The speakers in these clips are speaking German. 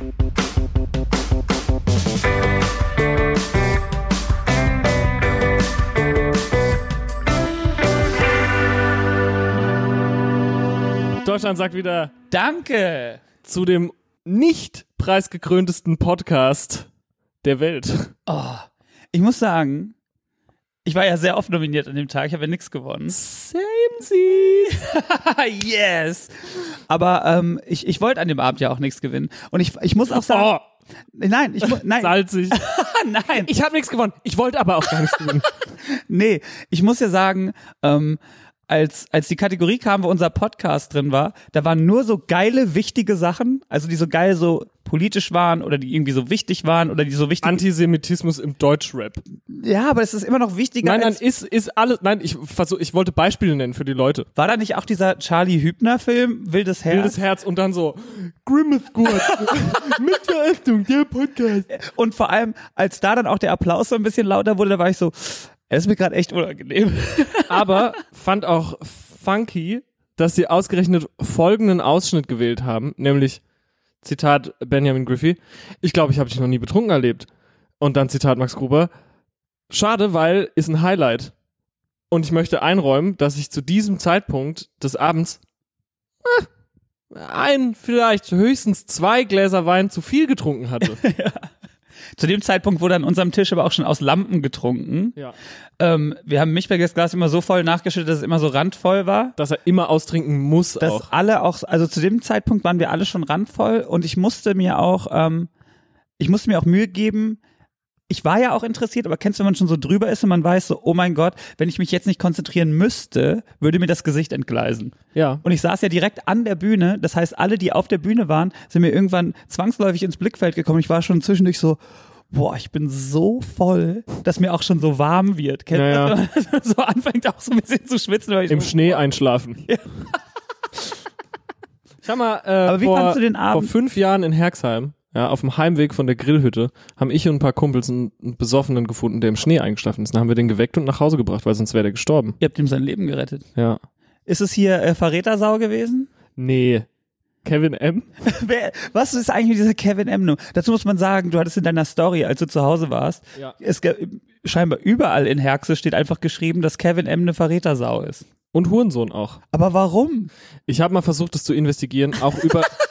Deutschland sagt wieder Danke. zu dem nicht preisgekröntesten Podcast der Welt. Oh, ich muss sagen, ich war ja sehr oft nominiert an dem Tag, ich habe ja nichts gewonnen. Same sie. yes. Aber ähm, ich, ich wollte an dem Abend ja auch nichts gewinnen. Und ich, ich muss auch sagen, Oh, nein, ich nein, salzig. nein, Ich habe nichts gewonnen. Ich wollte aber auch gar nichts gewinnen. nee, ich muss ja sagen, ähm, als, als die Kategorie kam, wo unser Podcast drin war, da waren nur so geile, wichtige Sachen, also die so geil so politisch waren oder die irgendwie so wichtig waren oder die so wichtig Antisemitismus im Deutschrap. Ja, aber es ist immer noch wichtiger Nein, nein, als ist, ist alles. Nein, ich versuch, ich wollte Beispiele nennen für die Leute. War da nicht auch dieser Charlie Hübner Film Wildes Herz? Wildes Herz und dann so Grimace Squad. Mit Verächtung, der Podcast. Und vor allem, als da dann auch der Applaus so ein bisschen lauter wurde, da war ich so, es ist mir gerade echt unangenehm. Aber fand auch funky, dass sie ausgerechnet folgenden Ausschnitt gewählt haben, nämlich Zitat Benjamin Griffey, ich glaube, ich habe dich noch nie betrunken erlebt. Und dann Zitat Max Gruber, schade, weil ist ein Highlight. Und ich möchte einräumen, dass ich zu diesem Zeitpunkt des Abends äh, ein, vielleicht höchstens zwei Gläser Wein zu viel getrunken hatte. Zu dem Zeitpunkt wurde an unserem Tisch aber auch schon aus Lampen getrunken. ja. Ähm, wir haben Milchbergers Glas immer so voll nachgeschüttet, dass es immer so randvoll war. Dass er immer austrinken muss Dass auch. alle auch, also zu dem Zeitpunkt waren wir alle schon randvoll und ich musste mir auch, ähm, ich musste mir auch Mühe geben, ich war ja auch interessiert, aber kennst du, wenn man schon so drüber ist und man weiß so, oh mein Gott, wenn ich mich jetzt nicht konzentrieren müsste, würde mir das Gesicht entgleisen. Ja. Und ich saß ja direkt an der Bühne. Das heißt, alle, die auf der Bühne waren, sind mir irgendwann zwangsläufig ins Blickfeld gekommen. Ich war schon zwischendurch so, boah, ich bin so voll, dass mir auch schon so warm wird. Kennt Ja, man so anfängt auch so ein bisschen zu schwitzen. Weil ich Im so, Schnee einschlafen. Ich hab mal, äh, Aber wie vor, fandst du den vor Abend? fünf Jahren in Herxheim, ja, auf dem Heimweg von der Grillhütte, haben ich und ein paar Kumpels einen, einen Besoffenen gefunden, der im Schnee eingeschlafen ist. Dann haben wir den geweckt und nach Hause gebracht, weil sonst wäre der gestorben. Ihr habt ihm sein Leben gerettet. Ja. Ist es hier äh, Verrätersau gewesen? Nee. Kevin M. Wer, was ist eigentlich mit dieser Kevin M. -Nummer? Dazu muss man sagen, du hattest in deiner Story, als du zu Hause warst, Ja. es scheinbar überall in Herxe steht einfach geschrieben, dass Kevin M. eine Verrätersau ist. Und Hurensohn auch. Aber warum? Ich habe mal versucht, das zu investigieren, auch über,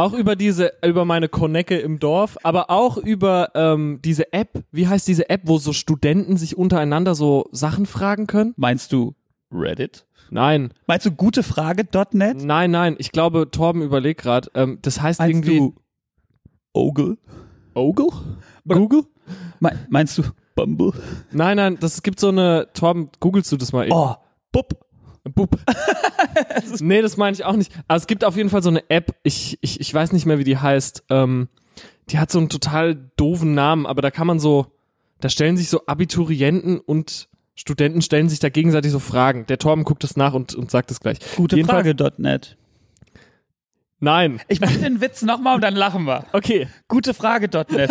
auch über diese, über meine Konecke im Dorf, aber auch über ähm, diese App. Wie heißt diese App, wo so Studenten sich untereinander so Sachen fragen können? Meinst du Reddit? Nein, Meinst du gutefrage.net? nein, nein. Ich glaube, Torben überlegt gerade. Ähm, das heißt Meinst irgendwie du Ogle? Ogle? Google? Me meinst du Bumble? Nein, nein. Das gibt so eine. Torben, googelst du das mal eben? Oh, Bub. Bub. nee, das meine ich auch nicht. Aber es gibt auf jeden Fall so eine App, ich, ich, ich weiß nicht mehr, wie die heißt. Ähm, die hat so einen total doofen Namen, aber da kann man so, da stellen sich so Abiturienten und Studenten stellen sich da gegenseitig so Fragen. Der Torben guckt das nach und, und sagt es gleich. Jedenfalls- Gutefrage.net. Nein. Ich mach den Witz nochmal und dann lachen wir. Okay. Gutefrage.net.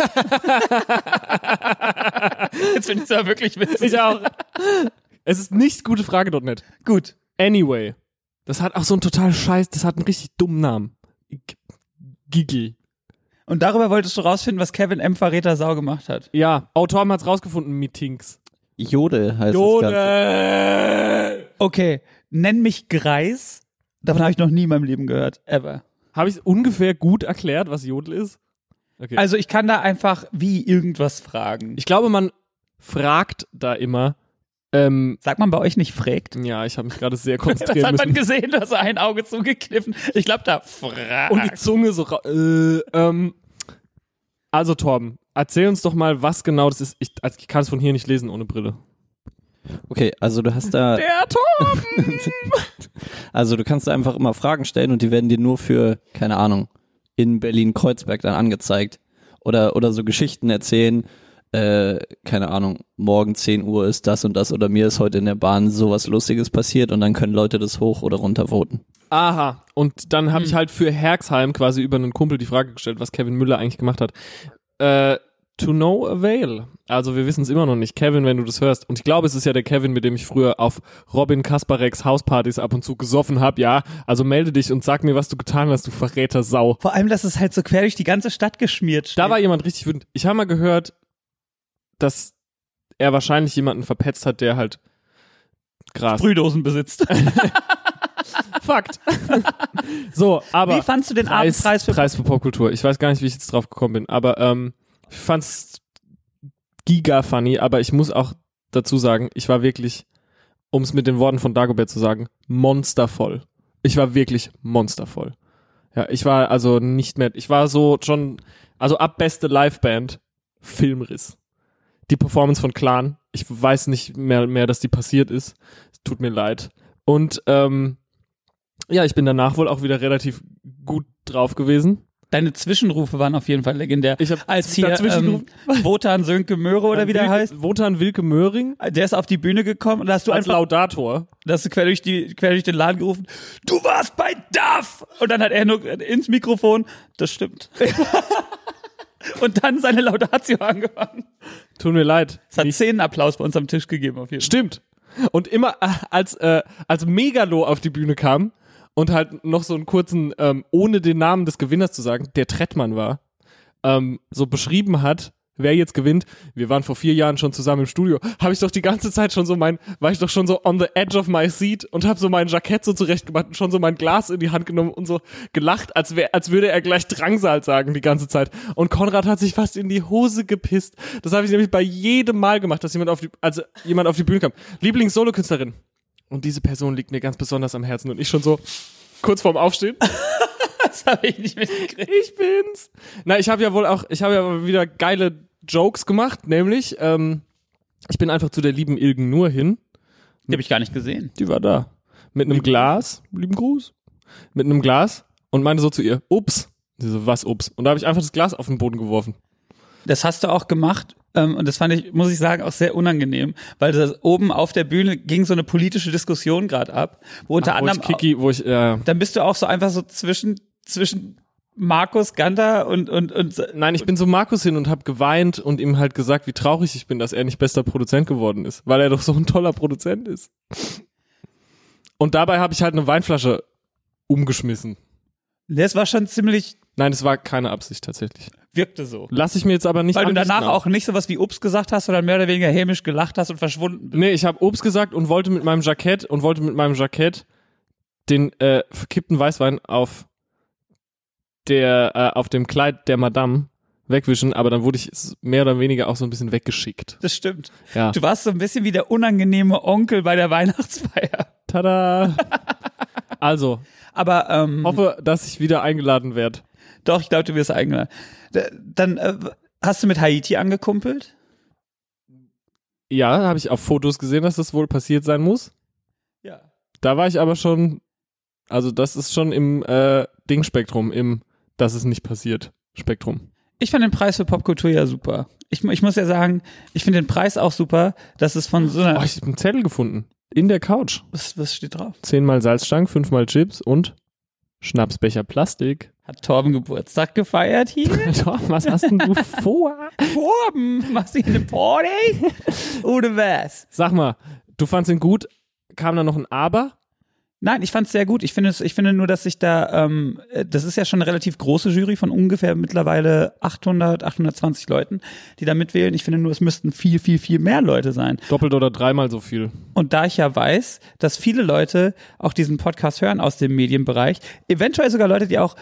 Jetzt finde ich es aber wirklich witzig. Ich auch. Es ist nicht gutefrage.net. Gut. Anyway. Das hat auch so einen total scheiß, das hat einen richtig dummen Namen. Gigi. Und darüber wolltest du rausfinden, was Kevin M. Verräter Sau gemacht hat. Ja, Autorben hat's rausgefunden, Meetings. Jodel heißt das Ganze. Jodel! Okay, nenn mich Greis. Davon habe ich noch nie in meinem Leben gehört. Ever. Habe ich ungefähr gut erklärt, was Jodel ist? Okay. Also ich kann da einfach wie irgendwas fragen. ich glaube, man fragt da immer. Ähm, Sagt man bei euch nicht fragt? ja, ich habe mich gerade sehr Das konzentrieren hat man müssen. gesehen, du hast ein Auge zugekniffen. Ich glaube, da fragt. Und die Zunge so. Äh, ähm, also Torben, erzähl uns doch mal, was genau das ist. Ich, also ich kann es von hier nicht lesen ohne Brille. Okay, also du hast da, Der Torben! also du kannst da einfach immer Fragen stellen und die werden dir nur für, keine Ahnung, in Berlin-Kreuzberg dann angezeigt. Oder, oder so Geschichten erzählen, äh, keine Ahnung, morgen 10 Uhr ist das und das oder mir ist heute in der Bahn sowas Lustiges passiert und dann können Leute das hoch oder runter voten. Aha. Und dann habe ich halt für Herxheim quasi über einen Kumpel die Frage gestellt, was Kevin Müller eigentlich gemacht hat. Äh, to no avail. Also wir wissen es immer noch nicht. Kevin, wenn du das hörst. Und ich glaube, es ist ja der Kevin, mit dem ich früher auf Robin Kaspareks Hauspartys ab und zu gesoffen hab. Ja, also melde dich und sag mir, was du getan hast, du Verräter Sau. Vor allem, dass es halt so quer durch die ganze Stadt geschmiert steht. Da war jemand richtig wütend. Ich habe mal gehört, dass er wahrscheinlich jemanden verpetzt hat, der halt Gras. Sprühdosen besitzt. Fakt. so, aber Wie fandst du den Preis, Abendpreis für Preis für Popkultur. Ich weiß gar nicht, wie ich jetzt drauf gekommen bin, aber ähm, ich fand's giga funny, aber ich muss auch dazu sagen, ich war wirklich, um es mit den Worten von Dagobert zu sagen, monstervoll. Ich war wirklich monstervoll. Ja, ich war also nicht mehr, ich war so schon, also ab beste Liveband, Filmriss. Die Performance von Clan, ich weiß nicht mehr, mehr, dass die passiert ist. Tut mir leid. Und ähm, ja, ich bin danach wohl auch wieder relativ gut drauf gewesen. Deine Zwischenrufe waren auf jeden Fall legendär. Ich hab Als hier ähm, Wotan Sönke Möhre oder wie der Wilke, heißt, Wotan Wilke Möhring der ist auf die Bühne gekommen und da hast du als einfach Laudator. da hast du quer durch, die, quer durch den Laden gerufen, du warst bei DAF! Und dann hat er nur ins Mikrofon, das stimmt. und dann seine Laudatio angefangen. Tut mir leid. Es hat Nicht- zehn Applaus bei uns am Tisch gegeben auf jeden Fall. Stimmt. Und immer äh, als äh, als Megalo auf die Bühne kam und halt noch so einen kurzen, ähm, ohne den Namen des Gewinners zu sagen, der Trettmann war, ähm, so beschrieben hat, wer jetzt gewinnt. Wir waren vor vier Jahren schon zusammen im Studio. Habe ich doch die ganze Zeit schon so mein, war ich doch schon so on the edge of my seat und habe so mein Jackett so zurechtgemacht und schon so mein Glas in die Hand genommen und so gelacht, als wär, als würde er gleich Drangsal sagen die ganze Zeit. Und Konrad hat sich fast in die Hose gepisst. Das habe ich nämlich bei jedem Mal gemacht, dass jemand auf die, also jemand auf die Bühne kam. Lieblings-Solokünstlerin. Und diese Person liegt mir ganz besonders am Herzen und ich schon so kurz vorm Aufstehen. Das habe ich nicht mitgekriegt. Ich bin's. Na, ich habe ja wohl auch, ich habe ja wieder geile Jokes gemacht, nämlich, ähm, ich bin einfach zu der lieben Ilgen nur hin. Die habe ich gar nicht gesehen. Die war da. Mit einem Glas, lieben Gruß, mit einem Glas und meinte so zu ihr, ups. Sie so, was ups? Und da habe ich einfach das Glas auf den Boden geworfen. Das hast du auch gemacht. Ähm, und das fand ich, muss ich sagen, auch sehr unangenehm, weil das oben auf der Bühne ging so eine politische Diskussion gerade ab, wo unter wo anderem ich Kiki, wo ich, äh, dann bist du auch so einfach so zwischen zwischen Markus Ganter und und und nein, ich bin zu Markus hin und habe geweint und ihm halt gesagt, wie traurig ich bin, dass er nicht bester Produzent geworden ist, weil er doch so ein toller Produzent ist. Und dabei habe ich halt eine Weinflasche umgeschmissen. das war schon ziemlich Nein, es war keine Absicht tatsächlich. wirkte so. Lass ich mir jetzt aber nicht Weil du danach auch. nicht sowas wie Ups gesagt hast, sondern mehr oder weniger hämisch gelacht hast und verschwunden bist. Nee, ich habe Obst gesagt und wollte mit meinem Jackett und wollte mit meinem Jackett den äh, verkippten Weißwein auf der äh, auf dem Kleid der Madame wegwischen, aber dann wurde ich mehr oder weniger auch so ein bisschen weggeschickt. Das stimmt. Ja. Du warst so ein bisschen wie der unangenehme Onkel bei der Weihnachtsfeier. Tada. Also, Aber ähm, hoffe, dass ich wieder eingeladen werde. doch, ich glaube, du wirst eingeladen. Dann äh, hast du mit Haiti angekumpelt? Ja, habe ich auf Fotos gesehen, dass das wohl passiert sein muss. Ja. Da war ich aber schon, also das ist schon im äh, Dingspektrum, im dass es nicht passiert Spektrum. Ich fand den Preis für Popkultur ja super. Ich, ich muss ja sagen, ich finde den Preis auch super, dass es von so einer. Oh, ich habe einen Zettel gefunden. In der Couch. was, was steht drauf? Zehnmal Salzstangen, fünfmal Chips und Schnapsbecher Plastik. Hat Torben Geburtstag gefeiert hier? Tom, was hast denn du vor? Torben, machst du hier eine Party? Oder was? Sag mal, du fandst ihn gut. Kam da noch ein Aber? Nein, ich fand es sehr gut. Ich finde ich finde nur, dass sich da, ähm, äh, das ist ja schon eine relativ große Jury von ungefähr mittlerweile 800, 820 Leuten, die da mitwählen. Ich finde nur, es müssten viel, viel, viel mehr Leute sein. Doppelt oder dreimal so viel. Und da ich ja weiß, dass viele Leute auch diesen Podcast hören aus dem Medienbereich, eventuell sogar Leute, die auch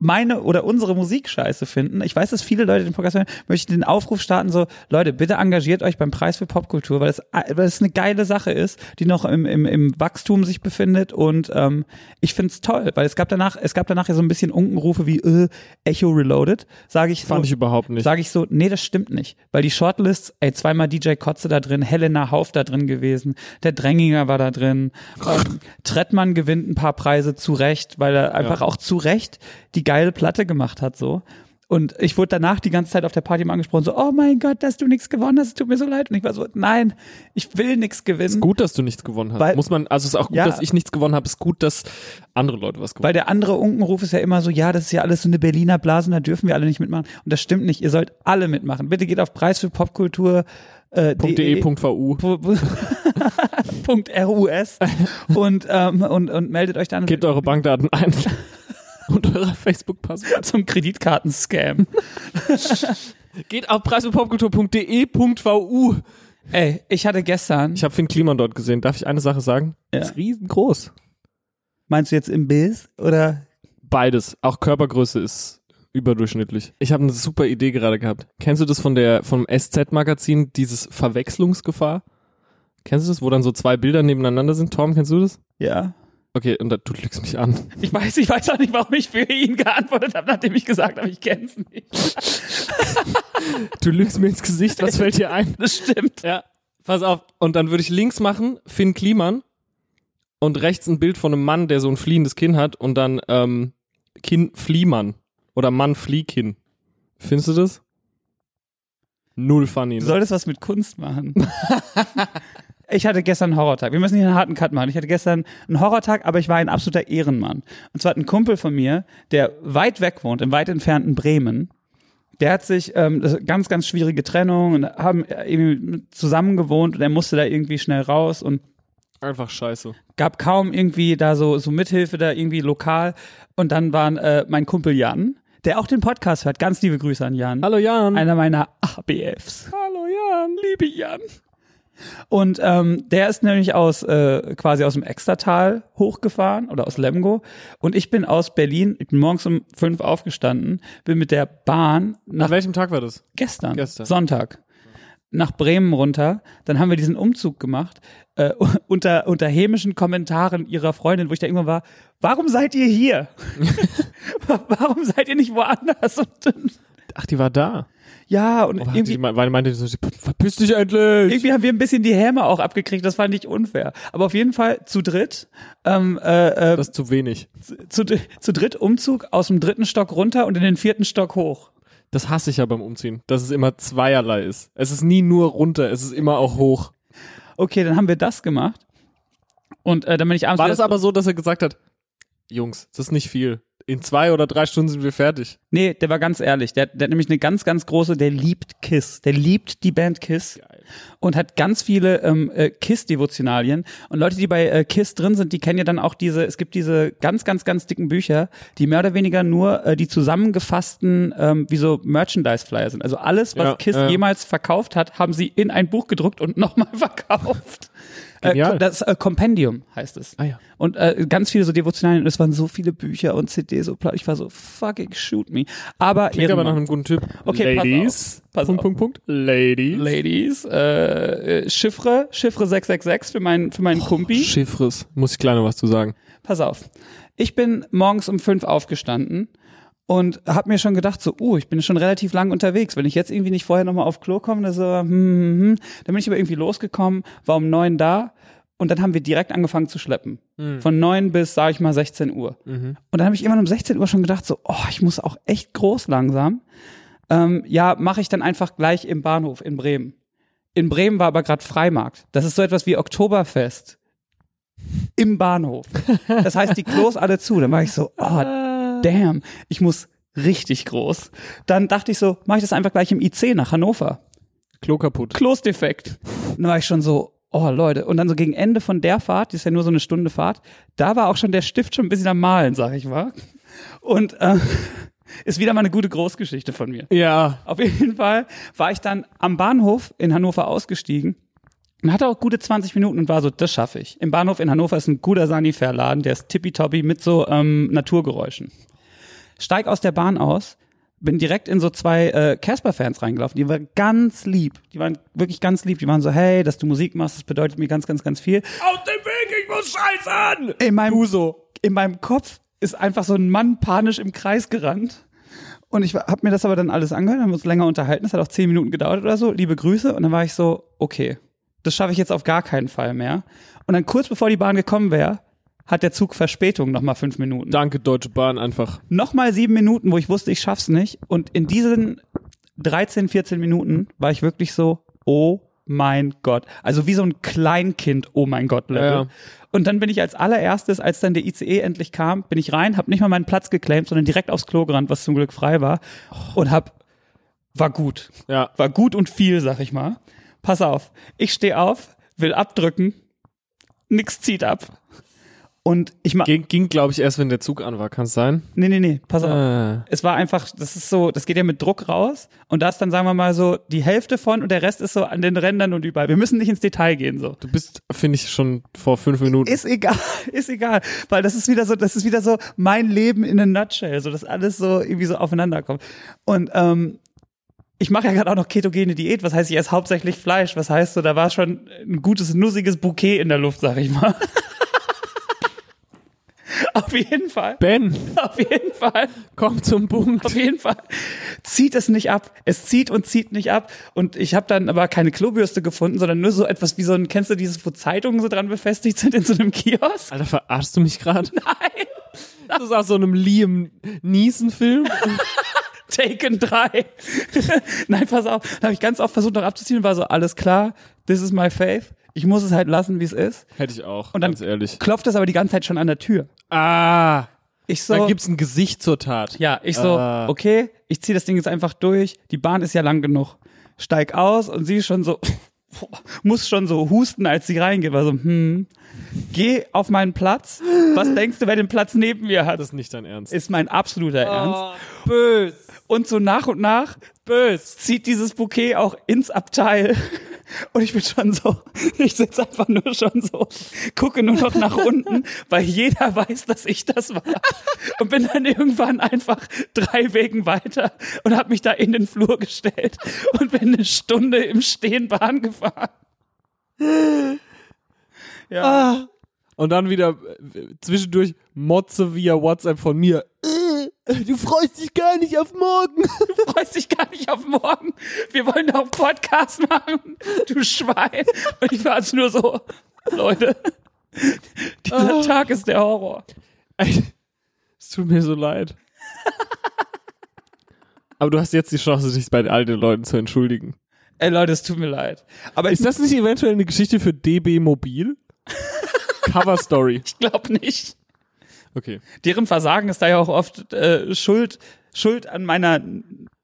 meine oder unsere Musik scheiße finden. Ich weiß, dass viele Leute den Podcast hören, möchte ich den Aufruf starten, so, Leute, bitte engagiert euch beim Preis für Popkultur, weil es, weil es eine geile Sache ist, die noch im, im, im Wachstum sich befindet und ähm, ich find's toll, weil es gab danach, es gab danach ja so ein bisschen Unkenrufe wie äh, Echo Reloaded, sage ich Fand so, ich überhaupt nicht. sage ich so, nee, das stimmt nicht. Weil die Shortlists, ey, zweimal DJ Kotze da drin, Helena Hauf da drin gewesen, der Dränginger war da drin, ähm, Trettmann gewinnt ein paar Preise zu Recht, weil er einfach auch zu Recht die geile Platte gemacht hat, so. Und ich wurde danach die ganze Zeit auf der Party mal angesprochen, so, oh mein Gott, dass du nichts gewonnen hast, es tut mir so leid. Und ich war so, nein, ich will nichts gewinnen. Ist gut, dass du nichts gewonnen hast. Weil- Muss man, also es ist auch gut, Ja. dass ich nichts gewonnen habe. Ist gut, dass andere Leute was gewonnen Weil der andere Unkenruf ist ja immer so, ja, das ist ja alles so eine Berliner Blase, und da dürfen wir alle nicht mitmachen. Und das stimmt nicht, ihr sollt alle mitmachen. Bitte geht auf Preis für Popkultur. Äh, haben. .de.vu. .rus und, ähm, und, und meldet euch dann Gebt eure Bankdaten ein. Und eure Facebook-Passwort. zum Kreditkartenscam. Geht auf preisfürpopkultur.de.vu. Ey, ich hatte gestern, Ich habe Finn Kliman dort gesehen. Darf ich eine Sache sagen? Ja. Ist riesengroß. meinst du jetzt im Bild oder? Beides. Auch Körpergröße ist überdurchschnittlich. Ich habe eine super Idee gerade gehabt. Kennst du das von der vom SZ-Magazin, dieses Verwechslungsgefahr? Kennst du das, wo dann so zwei Bilder nebeneinander sind? Tom, kennst du das? Ja. Okay, und da, du lügst mich an. Ich weiß, ich weiß auch nicht, warum ich für ihn geantwortet habe, nachdem ich gesagt habe, ich kenn's nicht. Du lügst mir ins Gesicht, was fällt dir ein? Das stimmt. Ja, pass auf. Und dann würde ich links machen, Finn Kliman und rechts ein Bild von einem Mann, der so ein fliehendes Kinn hat und dann ähm, Kinn Fliehmann oder Mann Fliehkinn. Findest du das? Null funny. Du Ne? solltest was mit Kunst machen. Ich hatte gestern einen Horrortag. Wir müssen hier einen harten Cut machen. Ich hatte gestern einen Horrortag, aber ich war ein absoluter Ehrenmann. Und zwar hat ein Kumpel von mir, der weit weg wohnt, im weit entfernten Bremen, der hat sich ähm, ganz, ganz schwierige Trennung und haben irgendwie zusammen gewohnt und er musste da irgendwie schnell raus und Einfach scheiße. gab kaum irgendwie da so, so Mithilfe da irgendwie lokal. Und dann waren äh, mein Kumpel Jan, der auch den Podcast hört. Ganz liebe Grüße an Jan. Hallo Jan. Einer meiner ABFs. Hallo Jan. Liebe Jan. Und ähm, der ist nämlich aus äh, quasi aus dem Extertal hochgefahren oder aus Lemgo. Und ich bin aus Berlin, ich bin morgens um fünf aufgestanden, bin mit der Bahn nach An welchem Tag war das? gestern, Gestern. Sonntag, nach Bremen runter. Dann haben wir diesen Umzug gemacht äh, unter, unter hämischen Kommentaren ihrer Freundin, wo ich da irgendwann war, warum seid ihr hier? warum seid ihr nicht woanders? Ach, die war da. Ja, und Oh, hat irgendwie, die, weil meinte so, verpiss dich endlich. irgendwie haben wir ein bisschen die Häme auch abgekriegt, das fand ich unfair. Aber auf jeden Fall zu dritt, ähm, äh, äh, das ist zu wenig. zu, zu dritt Umzug aus dem dritten Stock runter und in den vierten Stock hoch. Das hasse ich ja beim Umziehen, dass es immer zweierlei ist. Es ist nie nur runter, es ist immer auch hoch. Okay, dann haben wir das gemacht. Und äh, dann bin ich abends War das aber so, dass er gesagt hat, Jungs, das ist nicht viel. In zwei oder drei Stunden sind wir fertig. Nee, der war ganz ehrlich. Der, der hat nämlich eine ganz, ganz große, der liebt Kiss. Der liebt die Band Kiss. Geil. Und hat ganz viele ähm, äh, Kiss-Devotionalien. Und Leute, die bei äh, Kiss drin sind, die kennen ja dann auch diese, es gibt diese ganz, ganz, ganz dicken Bücher, die mehr oder weniger nur äh, die zusammengefassten, ähm, wie so Merchandise-Flyer sind. Also alles, was Ja, Kiss äh. jemals verkauft hat, haben sie in ein Buch gedruckt und nochmal verkauft. Äh, Genial. das äh, Compendium heißt es. Ah ja. Und äh, ganz viele so Devotionalien, und es waren so viele Bücher und CDs, so platt. Ich war so, fucking shoot me. Aber Klingt aber nach einem guten Typ. Okay, pass Ladies. auf. Pass Punkt, auf. Punkt, Punkt. Ladies. Ladies, äh, äh, Chiffre, Chiffre 666 für meinen, für meinen Kumpi. Chiffres. Muss ich gleich noch was zu sagen. Pass auf. Ich bin morgens um fünf aufgestanden und habe mir schon gedacht, so, uh, ich bin schon relativ lang unterwegs. Wenn ich jetzt irgendwie nicht vorher nochmal auf Klo komme, dann so, hm, hm, hm. Dann bin ich aber irgendwie losgekommen, war um neun da und dann haben wir direkt angefangen zu schleppen. Von neun bis, sag ich mal, 16 Uhr. Und dann habe ich irgendwann um 16 Uhr schon gedacht, so, oh, ich muss auch echt groß langsam. Ähm, ja, mache ich dann einfach gleich im Bahnhof in Bremen. In Bremen war aber gerade Freimarkt. Das ist so etwas wie Oktoberfest im Bahnhof. Das heißt, die Klos alle zu. Dann war ich so, oh, damn, ich muss richtig groß. Dann dachte ich so, mache ich das einfach gleich im IC nach Hannover. Klo kaputt. Klosdefekt. Dann war ich schon so, oh Leute. Und dann so gegen Ende von der Fahrt, die ist ja nur so eine Stunde Fahrt, da war auch schon der Stift schon ein bisschen am Malen, sag ich mal. Und äh, ist wieder mal eine gute Großgeschichte von mir. Ja. Auf jeden Fall war ich dann am Bahnhof in Hannover ausgestiegen und hatte auch gute 20 Minuten und war so, das schaffe ich. Im Bahnhof in Hannover ist ein guter Sanifair-Laden, der ist tippitoppi mit so ähm, Naturgeräuschen. Steig aus der Bahn aus, bin direkt in so zwei äh, Casper-Fans reingelaufen. Die waren ganz lieb. Die waren wirklich ganz lieb. Die waren so, hey, dass du Musik machst, das bedeutet mir ganz, ganz, ganz viel. Aus dem Weg, ich muss scheißen! In meinem, Du so. in meinem Kopf ist einfach so ein Mann panisch im Kreis gerannt. Und ich habe mir das aber dann alles angehört, haben uns länger unterhalten. Das hat auch zehn Minuten gedauert oder so. Liebe Grüße. Und dann war ich so, okay, das schaffe ich jetzt auf gar keinen Fall mehr. Und dann kurz bevor die Bahn gekommen wäre, hat der Zug Verspätung, nochmal fünf Minuten. Danke, Deutsche Bahn, einfach. Nochmal sieben Minuten, wo ich wusste, ich schaff's nicht. Und in diesen 13, 14 Minuten war ich wirklich so, oh mein Gott. Also wie so ein Kleinkind, oh mein Gott Level. Ja. Und dann bin ich als allererstes, als dann der ICE endlich kam, bin ich rein, habe nicht mal meinen Platz geclaimt, sondern direkt aufs Klo gerannt, was zum Glück frei war. Und hab, war gut. Ja. War gut und viel, sag ich mal. Pass auf, ich stehe auf, will abdrücken, nix zieht ab. Und ich mach, Ging, ging glaube ich, erst, wenn der Zug an war. Kann es sein? nee, nee, nee, pass auf. Äh. Es war einfach, das ist so, das geht ja mit Druck raus und da ist dann, sagen wir mal so, die Hälfte von und der Rest ist so an den Rändern und überall. Wir müssen nicht ins Detail gehen, so. Du bist, finde ich, schon vor fünf Minuten. Ist egal, ist egal, weil das ist wieder so, das ist wieder so mein Leben in a nutshell, so dass alles so irgendwie so aufeinander kommt. Und ähm, ich mache ja gerade auch noch ketogene Diät, was heißt, ich esse hauptsächlich Fleisch, was heißt so, da war schon ein gutes, nussiges Bouquet in der Luft, sag ich mal. Auf jeden Fall. ben, Auf jeden Fall. komm zum Punkt. Auf jeden Fall zieht es nicht ab. Es zieht und zieht nicht ab. Und ich habe dann aber keine Klobürste gefunden, sondern nur so etwas wie so ein, kennst du dieses, wo Zeitungen so dran befestigt sind in so einem Kiosk? Alter, verarschst du mich gerade? Nein. Das ist aus so einem Liam Neeson-Film. Taken 3. Nein, pass auf. Da habe ich ganz oft versucht noch abzuziehen und war so, alles klar, this is my faith. Ich muss es halt lassen, wie es ist. Hätte ich auch, Und dann ganz ehrlich. klopft es aber die ganze Zeit schon an der Tür. Ah, Ich so, da gibt's ein Gesicht zur Tat. Ja, ich so, Ah. okay, ich ziehe das Ding jetzt einfach durch. Die Bahn ist ja lang genug. Steig aus und sie ist schon so, muss schon so husten, als sie reingeht. War so, hm, geh auf meinen Platz. Was denkst du, wer den Platz neben mir hat? Das ist nicht dein Ernst. Ist mein absoluter Ernst. bös. Und so nach und nach Bös. zieht dieses Bouquet auch ins Abteil. Und ich bin schon so, ich sitze einfach nur schon so, gucke nur noch nach unten, weil jeder weiß, dass ich das war. Und bin dann irgendwann einfach drei Wegen weiter und habe mich da in den Flur gestellt und bin eine Stunde im Stehen Bahn gefahren. Ja. Und dann wieder äh, zwischendurch Motze via WhatsApp von mir. Äh, Du freust dich gar nicht auf morgen. Du freust dich gar nicht auf morgen. Wir wollen doch einen Podcast machen. Du Schwein. Und ich war also nur so, Leute, dieser Tag ist der Horror. Ey, Es tut mir so leid. Aber du hast jetzt die Chance, dich bei all den Leuten zu entschuldigen. Ey Leute, es tut mir leid. Aber Ist das nicht eventuell eine Geschichte für DB Mobil? Cover Story. ich glaube nicht. Okay. Deren Versagen ist da ja auch oft äh, Schuld, Schuld an meiner.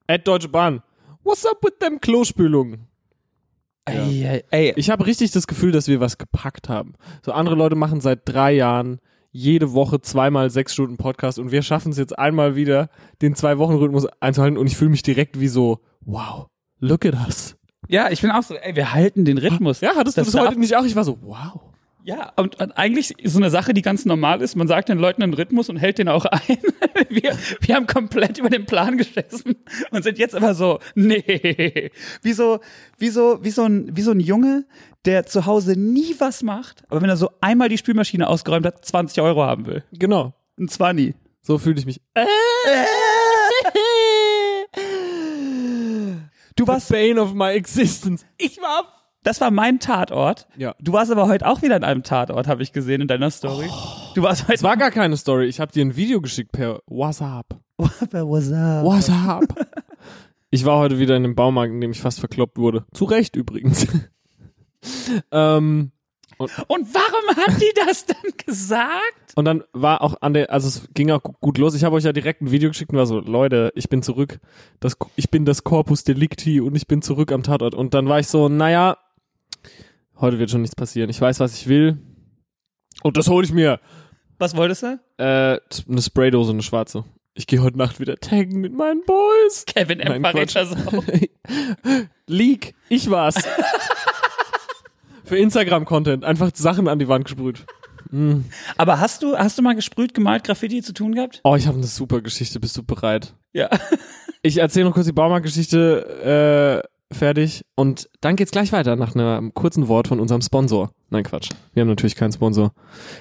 At Deutsche Bahn. What's up with them Klospülungen? Ey, ey, ey. Ich habe richtig das Gefühl, dass wir was gepackt haben. So andere Leute machen seit drei Jahren jede Woche zweimal sechs Stunden Podcast und wir schaffen es jetzt einmal wieder, den Zwei-Wochen-Rhythmus einzuhalten und ich fühle mich direkt wie so, wow, look at us. ja, ich bin auch so, ey, wir halten den Rhythmus. Ja, hattest du Das das, darf- heute nicht auch? Ich war so, wow. Ja, und, und eigentlich ist so eine Sache, die ganz normal ist. Man sagt den Leuten einen Rhythmus und hält den auch ein. Wir, wir haben komplett über den Plan geschissen und sind jetzt aber so, nee. Wie so, wie so, wie so ein, wie so ein Junge, der zu Hause nie was macht, aber wenn er so einmal die Spülmaschine ausgeräumt hat, 20 Euro haben will. Genau. Ein 20. So fühle ich mich. Du warst, The bane of my existence. Ich war das war mein Tatort. Ja. Du warst aber heute auch wieder in einem Tatort, habe ich gesehen in deiner Story. Du warst heute. Es war gar keine Story. Ich habe dir ein Video geschickt per WhatsApp. What's up? WhatsApp. Ich war heute wieder in einem Baumarkt, in dem ich fast verkloppt wurde. Zu Recht übrigens. ähm, Und warum hat die das dann gesagt? und dann war auch an der, also es ging auch gu- gut los. Ich habe euch ja direkt ein Video geschickt und war so, Leute, ich bin zurück. Das, ich bin das Corpus Delicti und ich bin zurück am Tatort. Und dann war ich so, naja, heute wird schon nichts passieren. Ich weiß, was ich will. Und das hole ich mir. Was wolltest du? Äh, eine Spraydose, eine schwarze. Ich gehe heute Nacht wieder taggen mit meinen Boys. Kevin M. verrät Quatsch. das auch. Leak, ich war's. Für Instagram-Content einfach Sachen an die Wand gesprüht. Aber hast du, hast du mal gesprüht, gemalt, Graffiti zu tun gehabt? Oh, ich habe eine super Geschichte. Bist du bereit? Ja. Ich erzähle noch kurz die Baumarktgeschichte äh, fertig und dann geht's gleich weiter nach einem kurzen Wort von unserem Sponsor. Nein, Quatsch. Wir haben natürlich keinen Sponsor.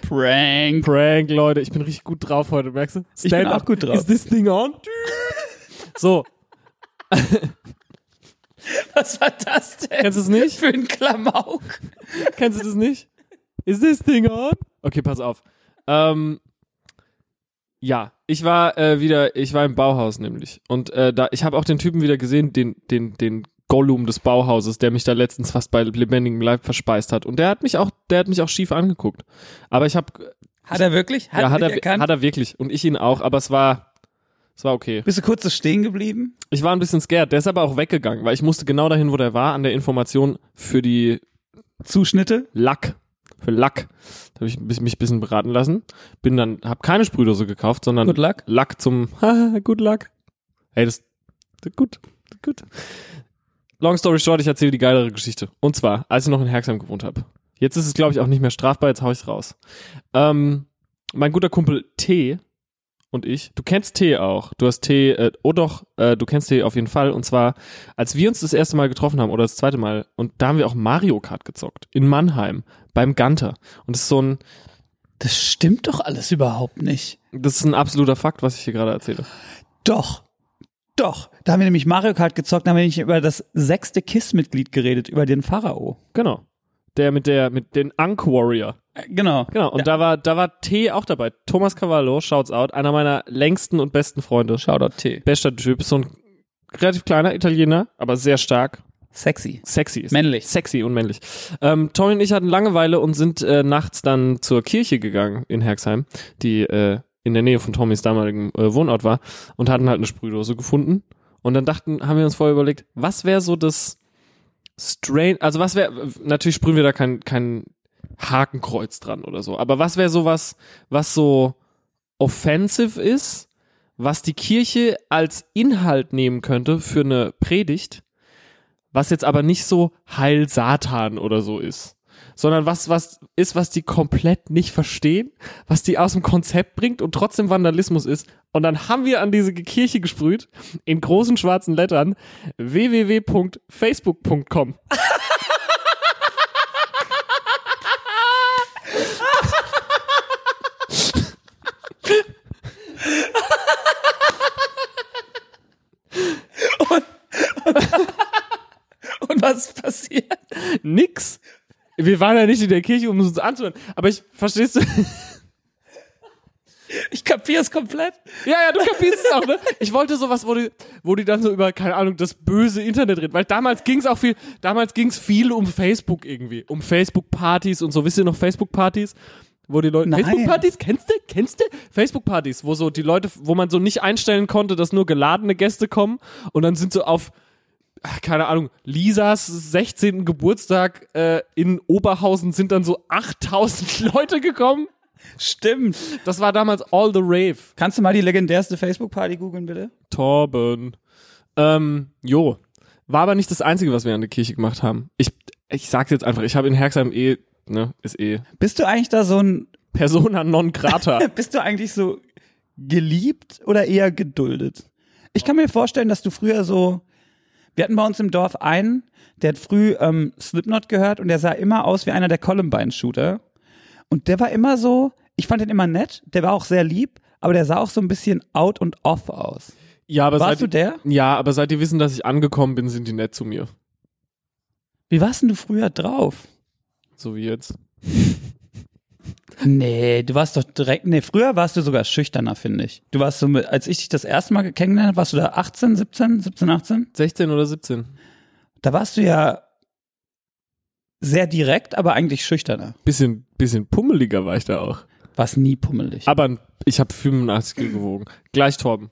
Prank. Prank, Leute. Ich bin richtig gut drauf heute, merkst du? Ich bin auch gut drauf. Is this thing on? So, Was war das denn? kennst du es nicht? Für ein Klamauk. Kennst du das nicht? Is this thing on? Okay, pass auf. Ähm, ja, ich war äh, wieder, ich war im Bauhaus nämlich. Und äh, da, ich habe auch den Typen wieder gesehen, den, den, den Gollum des Bauhauses, der mich da letztens fast bei lebendigem Leib verspeist hat. Und der hat mich auch, der hat mich auch schief angeguckt. Aber ich habe, Hat er wirklich? ja, hat er, erkannt? hat er wirklich. Und ich ihn auch. Aber es war, es war okay. Bist du kurz so stehen geblieben? Ich war ein bisschen scared. Der ist aber auch weggegangen, weil ich musste genau dahin, wo der war, an der Information für die Zuschnitte? Lack. Für Lack. Da habe ich mich ein bisschen beraten lassen. Bin dann, habe keine Sprühdose gekauft, sondern Good luck. Lack zum Haha, Good Luck. Hey, das, gut, gut. Long story short, ich erzähle die geilere Geschichte. Und zwar, als ich noch in Herxheim gewohnt habe. Jetzt ist es, glaube ich, auch nicht mehr strafbar, jetzt hau ich's raus. Ähm, mein guter Kumpel T und ich, du kennst T auch. Du hast T, äh, oh doch, äh, du kennst T auf jeden Fall. Und zwar, als wir uns das erste Mal getroffen haben, oder das zweite Mal, und da haben wir auch Mario Kart gezockt. In Mannheim, beim Ganter. Und das ist so ein, Das stimmt doch alles überhaupt nicht. das ist ein absoluter Fakt, was ich hier gerade erzähle. Doch. Doch. Da haben wir nämlich Mario Kart gezockt, da haben wir nicht über das sechste KISS-Mitglied geredet, über den Pharao. Genau. Der mit der, mit den Unk Warrior. Äh, Genau. Genau. Und da war, da war T auch dabei. Thomas Cavallo, shouts out, einer meiner längsten und besten Freunde. Shoutout T. Bester Typ, so ein relativ kleiner Italiener, aber sehr stark. Sexy. Sexy ist. Männlich. Sexy und männlich. Ähm, Tommy und ich hatten Langeweile und sind äh, nachts dann zur Kirche gegangen in Herxheim, die äh, in der Nähe von Tommys damaligen äh, Wohnort war und hatten halt eine Sprühdose gefunden. Und dann dachten, haben wir uns vorher überlegt, was wäre so das Strain, also was wäre, natürlich sprühen wir da kein, kein Hakenkreuz dran oder so, aber was wäre sowas, was so offensive ist, was die Kirche als Inhalt nehmen könnte für eine Predigt, was jetzt aber nicht so Heil Satan oder so ist, sondern was, was ist, was die komplett nicht verstehen, was die aus dem Konzept bringt und trotzdem Vandalismus ist. Und dann haben wir an diese Kirche gesprüht, in großen schwarzen Lettern, www.facebook.com. Und was ist passiert? Nix. Wir waren ja nicht in der Kirche, um es uns anzuhören. Aber ich, verstehst du? Ich kapier's komplett. Ja, ja, du kapierst es auch, ne? Ich wollte sowas, wo die, wo die dann so über, keine Ahnung, das böse Internet reden. Weil damals ging es auch viel, damals ging es viel um Facebook irgendwie. Um Facebook-Partys und so. Wisst ihr noch Facebook-Partys? Wo die Leute. Facebook-Partys? Kennst du? Kennst du? Facebook-Partys, wo so die Leute, wo man so nicht einstellen konnte, dass nur geladene Gäste kommen und dann sind so auf, keine Ahnung, Lisas 16. Geburtstag äh, in Oberhausen sind dann so 8000 Leute gekommen. Stimmt. Das war damals all the rave. Kannst du mal die legendärste Facebook-Party googeln, bitte? Torben. Ähm, jo. War aber nicht das Einzige, was wir an der Kirche gemacht haben. Ich, ich sag's jetzt einfach, ich habe in Herxheim eh, ne, ist eh Bist du eigentlich da so ein, Persona non grata. bist du eigentlich so geliebt oder eher geduldet? Ich kann mir vorstellen, dass du früher so, wir hatten bei uns im Dorf einen, der hat früh ähm, Slipknot gehört und der sah immer aus wie einer der Columbine-Shooter. Und der war immer so, ich fand den immer nett, der war auch sehr lieb, aber der sah auch so ein bisschen out und off aus. ja, aber Warst seit, du der? Ja, aber seit die wissen, dass ich angekommen bin, sind die nett zu mir. Wie warst denn du früher drauf? So wie jetzt. Nee, du warst doch direkt, nee, früher warst du sogar schüchterner, finde ich. Du warst so, mit, als ich dich das erste Mal kennengelernt habe, warst du da 18, 17, 17, 18? 16 oder 17. Da warst du ja sehr direkt, aber eigentlich schüchterner. Bisschen, bisschen pummeliger war ich da auch. Warst nie pummelig. Aber ich habe 85 Kilo gewogen. Gleich Torben.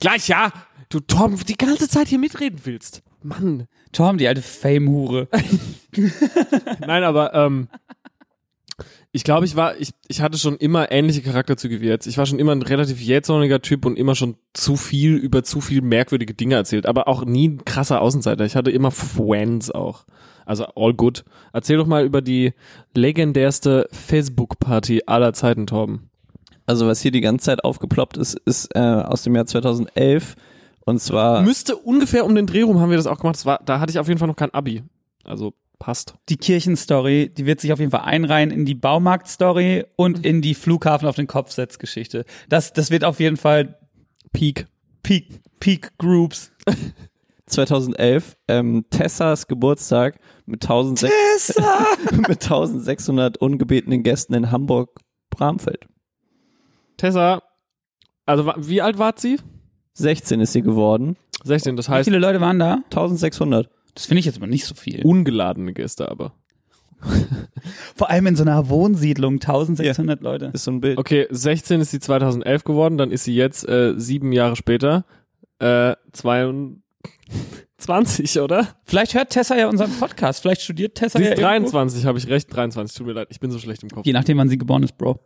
Gleich, ja. Du Torben, die ganze Zeit hier mitreden willst. Mann. Tom, die alte Fame-Hure. Nein, aber ähm, ich glaube, ich war, ich, ich hatte schon immer ähnliche Charakterzüge wie jetzt. Ich war schon immer ein relativ jähzorniger Typ und immer schon zu viel über zu viel merkwürdige Dinge erzählt, aber auch nie ein krasser Außenseiter. Ich hatte immer Friends auch. Also all good. Erzähl doch mal über die legendärste Facebook-Party aller Zeiten, Torben. Also was hier die ganze Zeit aufgeploppt ist, ist äh, aus dem Jahr 2011 und zwar Müsste ungefähr um den Dreh rum haben wir das auch gemacht. Das war, da hatte ich auf jeden Fall noch kein Abi. Also passt. Die Kirchenstory, die wird sich auf jeden Fall einreihen in die Baumarkt-Story und in die Flughafen auf den Kopfsetz-Geschichte. Das, das wird auf jeden Fall Peak. Peak, Peak Groups. 2011 ähm, Tessas Geburtstag mit 1600, Tessa! mit 1600 ungebetenen Gästen in Hamburg Bramfeld. Tessa, also wie alt war sie? 16 ist sie geworden. 16, das Wie heißt viele Leute waren da? 1600. Das finde ich jetzt aber nicht so viel. ungeladene Gäste aber. Vor allem in so einer Wohnsiedlung, 1600 Leute. Ist so ein Bild. Okay, 16 ist sie 2011 geworden, dann ist sie jetzt äh, sieben Jahre später äh, 22, oder? Vielleicht hört Tessa ja unseren Podcast, vielleicht studiert Tessa Sie ja ist irgendwo. 23, habe ich recht, 23, tut mir leid, ich bin so schlecht im Kopf. Je nachdem, wann sie geboren ist, Bro.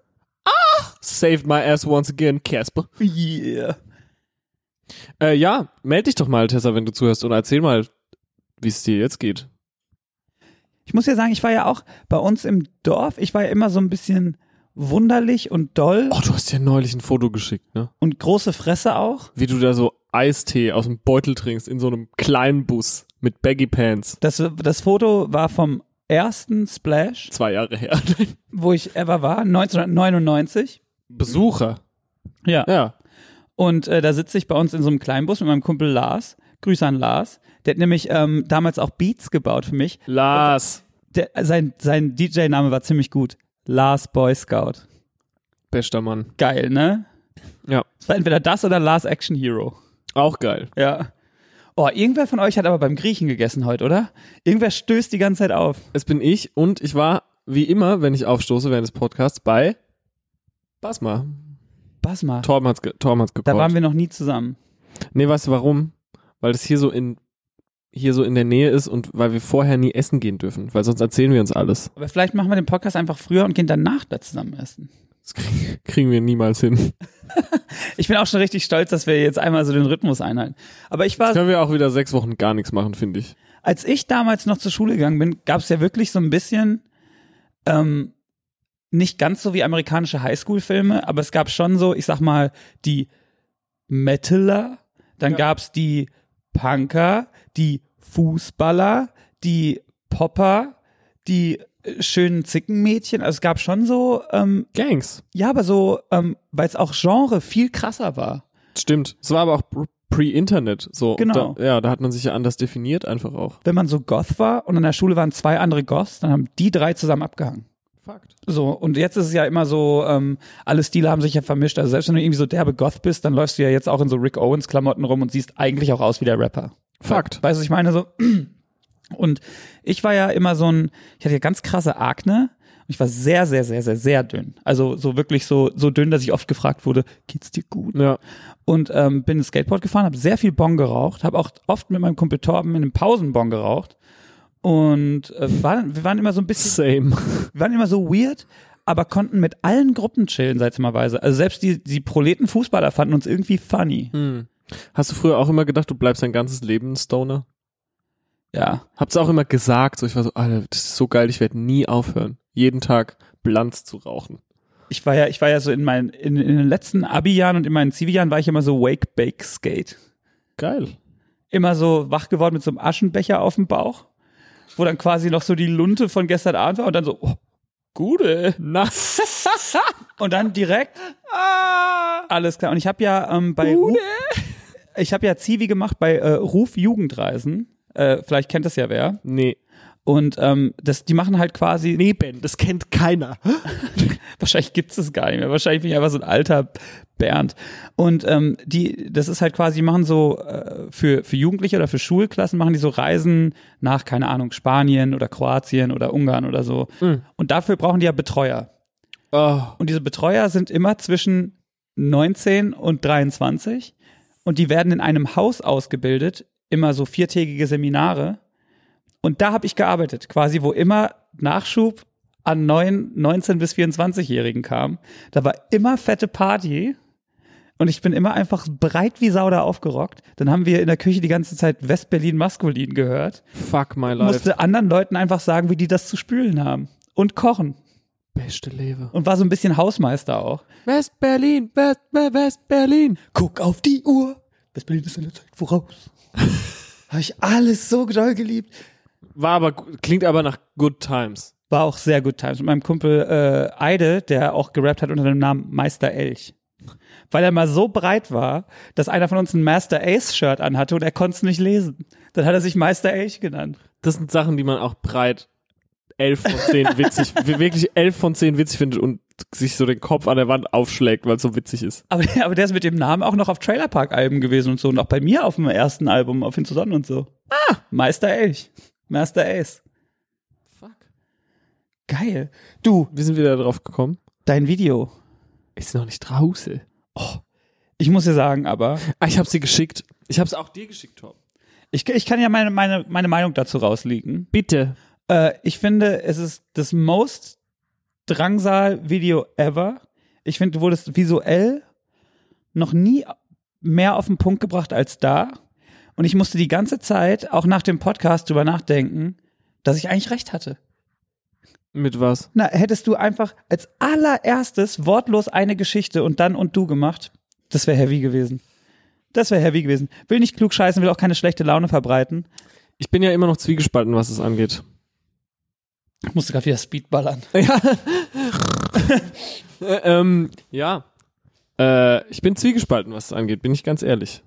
Saved my ass once again, Casper. Yeah. Äh, ja, meld dich doch mal, Tessa, wenn du zuhörst und erzähl mal, wie es dir jetzt geht. Ich muss ja sagen, ich war ja auch bei uns im Dorf, ich war ja immer so ein bisschen wunderlich und doll Oh, du hast ja neulich ein Foto geschickt, ne? und große Fresse auch. Wie du da so Eistee aus dem Beutel trinkst in so einem kleinen Bus mit Baggy Pants. Das, das Foto war vom ersten Splash, Zwei Jahre her. wo ich ever war, 1999. Besucher. Ja. Ja. Und äh, da sitze ich bei uns in so einem kleinen Bus mit meinem Kumpel Lars. Grüße an Lars. Der hat nämlich ähm, damals auch Beats gebaut für mich. Lars. Der, sein sein DJ-Name war ziemlich gut. Lars Boy Scout. Bester Mann. Geil, ne? Ja. Es war entweder das oder Lars Action Hero. Auch geil. Ja. Oh, irgendwer von euch hat aber beim Griechen gegessen heute, oder? Irgendwer stößt die ganze Zeit auf. Es bin ich und ich war, wie immer, wenn ich aufstoße während des Podcasts, bei Basma. Basma. Torben hat's, ge Torben hat's gekocht. Da waren wir noch nie zusammen. Nee, weißt du warum? Weil das hier so in hier so in der Nähe ist und weil wir vorher nie essen gehen dürfen, weil sonst erzählen wir uns alles. Aber vielleicht machen wir den Podcast einfach früher und gehen danach da zusammen essen. Das kriegen, kriegen wir niemals hin. Ich bin auch schon richtig stolz, dass wir jetzt einmal so den Rhythmus einhalten. Aber ich war, Können wir auch wieder sechs Wochen gar nichts machen, finde ich. als ich damals noch zur Schule gegangen bin, gab es ja wirklich so ein bisschen, ähm, nicht ganz so wie amerikanische Highschool-Filme, aber es gab schon so, ich sag mal, die Metaler, dann Ja. gab's die Punker, die Fußballer, die Popper, die äh, schönen Zickenmädchen. Also es gab schon so, ähm, Gangs. ja, aber so, ähm, weil es auch Genre viel krasser war. Stimmt. Es war aber auch pre-Internet. So. Genau. Da, ja, da hat man sich ja anders definiert einfach auch. Wenn man so Goth war und an der Schule waren zwei andere Goths, dann haben die drei zusammen abgehangen. Fakt. So, und jetzt ist es ja immer so, ähm, alle Stile haben sich ja vermischt. Also selbst wenn du irgendwie so derbe Goth bist, dann läufst du ja jetzt auch in so Rick Owens Klamotten rum und siehst eigentlich auch aus wie der Rapper. Fakt. Weißt du, ich meine? So. Und ich war ja immer so ein, ich hatte ja ganz krasse Akne. Und ich war sehr, sehr, sehr, sehr, sehr dünn. Also so wirklich so, so dünn, dass ich oft gefragt wurde, geht's dir gut? Ja. Und ähm, bin Skateboard gefahren, habe sehr viel Bon geraucht, habe auch oft mit meinem Kumpel Torben in einem Pausenbon geraucht. Und äh, waren, wir waren immer so ein bisschen Same. wir waren immer so weird, aber konnten mit allen Gruppen chillen, seltsamerweise. Also selbst die, die Proleten-Fußballer fanden uns irgendwie funny. Hm. Hast du früher auch immer gedacht, du bleibst dein ganzes Leben ein Stoner? Ja. Hab's auch immer gesagt, so ich war so, Alter, das ist so geil, ich werde nie aufhören, jeden Tag Blanz zu rauchen. Ich war ja, ich war ja so in meinen, in, in den letzten Abi-Jahren und in meinen Zivi-Jahren war ich immer so Wake, Bake, Skate. Geil. Immer so wach geworden mit so einem Aschenbecher auf dem Bauch, wo dann quasi noch so die Lunte von gestern Abend war und dann so, oh, gute. Nass. Und dann direkt, alles klar. Und ich habe ja ähm, bei Ruf, ich habe ja Zivi gemacht bei äh, Ruf Jugendreisen. Äh, vielleicht kennt das ja wer. nee. Und ähm, das, die machen halt quasi, Nee, Ben, das kennt keiner. wahrscheinlich gibt's das gar nicht mehr. Wahrscheinlich bin ich einfach so ein alter Bernd. Und ähm, die, das ist halt quasi, die machen so äh, für, für Jugendliche oder für Schulklassen machen die so Reisen nach, keine Ahnung, Spanien oder Kroatien oder Ungarn oder so. Mhm. Und dafür brauchen die ja Betreuer. Oh, Und diese Betreuer sind immer zwischen 19 und 23 und die werden in einem Haus ausgebildet, immer so viertägige Seminare. Und da habe ich gearbeitet, quasi wo immer Nachschub an neuen 19 bis 24-Jährigen kam. Da war immer fette Party und ich bin immer einfach breit wie Sau da aufgerockt. Dann haben wir in der Küche die ganze Zeit Westberlin maskulin gehört. fuck my life. Musste anderen Leuten einfach sagen, wie die das zu spülen haben und kochen Beste Lebe. und war so ein bisschen Hausmeister auch. West-Berlin, West, West-Berlin. Guck auf die Uhr. West-Berlin ist in der Zeit voraus. Habe ich alles so doll geliebt. War aber, klingt aber nach Good Times. War auch sehr gut Times. Mit meinem Kumpel äh, Eide, der auch gerappt hat unter dem Namen Meister Elch. Weil er mal so breit war, dass einer von uns ein Master Ace-Shirt anhatte und er konnte es nicht lesen. Dann hat er sich Meister Elch genannt. Das sind Sachen, die man auch breit elf von zehn witzig, wirklich elf von zehn witzig findet und sich so den Kopf an der Wand aufschlägt, weil es so witzig ist. Aber, aber der ist mit dem Namen auch noch auf Trailer Park Alben gewesen und so und auch bei mir auf dem ersten Album auf Hin zu Sonnen und so. Ah, Meister Elch. Master Ace. Fuck. Geil. Du, Wie sind wir da drauf gekommen? dein Video. Ist noch nicht draußen. Ich muss dir sagen, aber Ah, ich habe sie geschickt. Ich habe es auch dir geschickt, Tom. ich, ich kann ja meine, meine, meine Meinung dazu rausliegen. Bitte. Äh, ich finde, es ist das most Drangsal-Video ever. Ich finde, du wurdest visuell noch nie mehr auf den Punkt gebracht als da. Und ich musste die ganze Zeit, auch nach dem Podcast, drüber nachdenken, dass ich eigentlich recht hatte. Mit was? Na, hättest du einfach als allererstes wortlos eine Geschichte und dann und du gemacht, das wäre heavy gewesen. Das wäre heavy gewesen. Will nicht klug scheißen, will auch keine schlechte Laune verbreiten. Ich bin ja immer noch zwiegespalten, was es angeht. Ich musste gerade wieder Speedballern. Ja. Äh, ähm, ja. Äh, ich bin zwiegespalten, was es angeht, bin ich ganz ehrlich.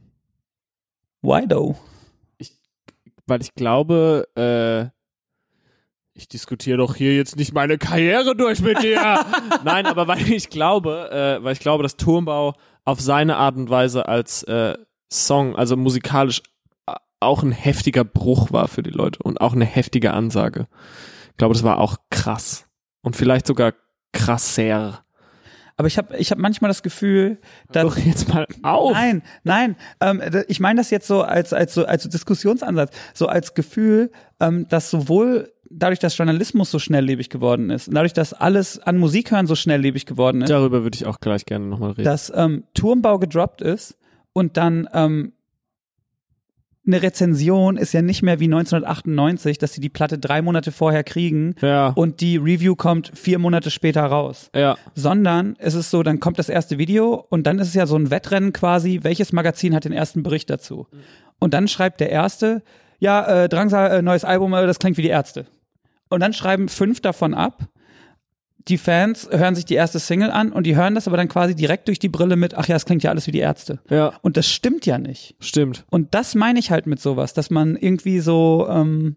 Why though? Weil ich glaube, äh, ich diskutiere doch hier jetzt nicht meine Karriere durch mit dir. Nein, aber weil ich glaube, äh, weil ich glaube, dass Turmbau auf seine Art und Weise als äh, Song, also musikalisch äh, auch ein heftiger Bruch war für die Leute und auch eine heftige Ansage. Ich glaube, das war auch krass und vielleicht sogar krasser. Aber ich habe ich hab manchmal das Gefühl, dass Doch jetzt mal auf. Nein, nein. Ähm, ich meine das jetzt so als als so als Diskussionsansatz, so als Gefühl, ähm, dass sowohl dadurch, dass Journalismus so schnelllebig geworden ist, und dadurch, dass alles an Musik hören so schnelllebig geworden ist, Darüber würde ich auch gleich gerne nochmal reden. dass ähm, Turmbau gedroppt ist und dann ähm, eine Rezension ist ja nicht mehr wie 1998, dass sie die Platte drei Monate vorher kriegen ja, und die Review kommt vier Monate später raus ja, sondern es ist so, dann kommt das erste Video und dann ist es ja so ein Wettrennen quasi, welches Magazin hat den ersten Bericht dazu. Und dann schreibt der erste, ja, äh, Drangsal, äh, neues Album, äh, das klingt wie die Ärzte. Und dann schreiben fünf davon ab. Die Fans hören sich die erste Single an und die hören das aber dann quasi direkt durch die Brille mit, ach ja, es klingt ja alles wie die Ärzte. ja, Und das stimmt ja nicht. stimmt. Und das meine ich halt mit sowas, dass man irgendwie so, ähm,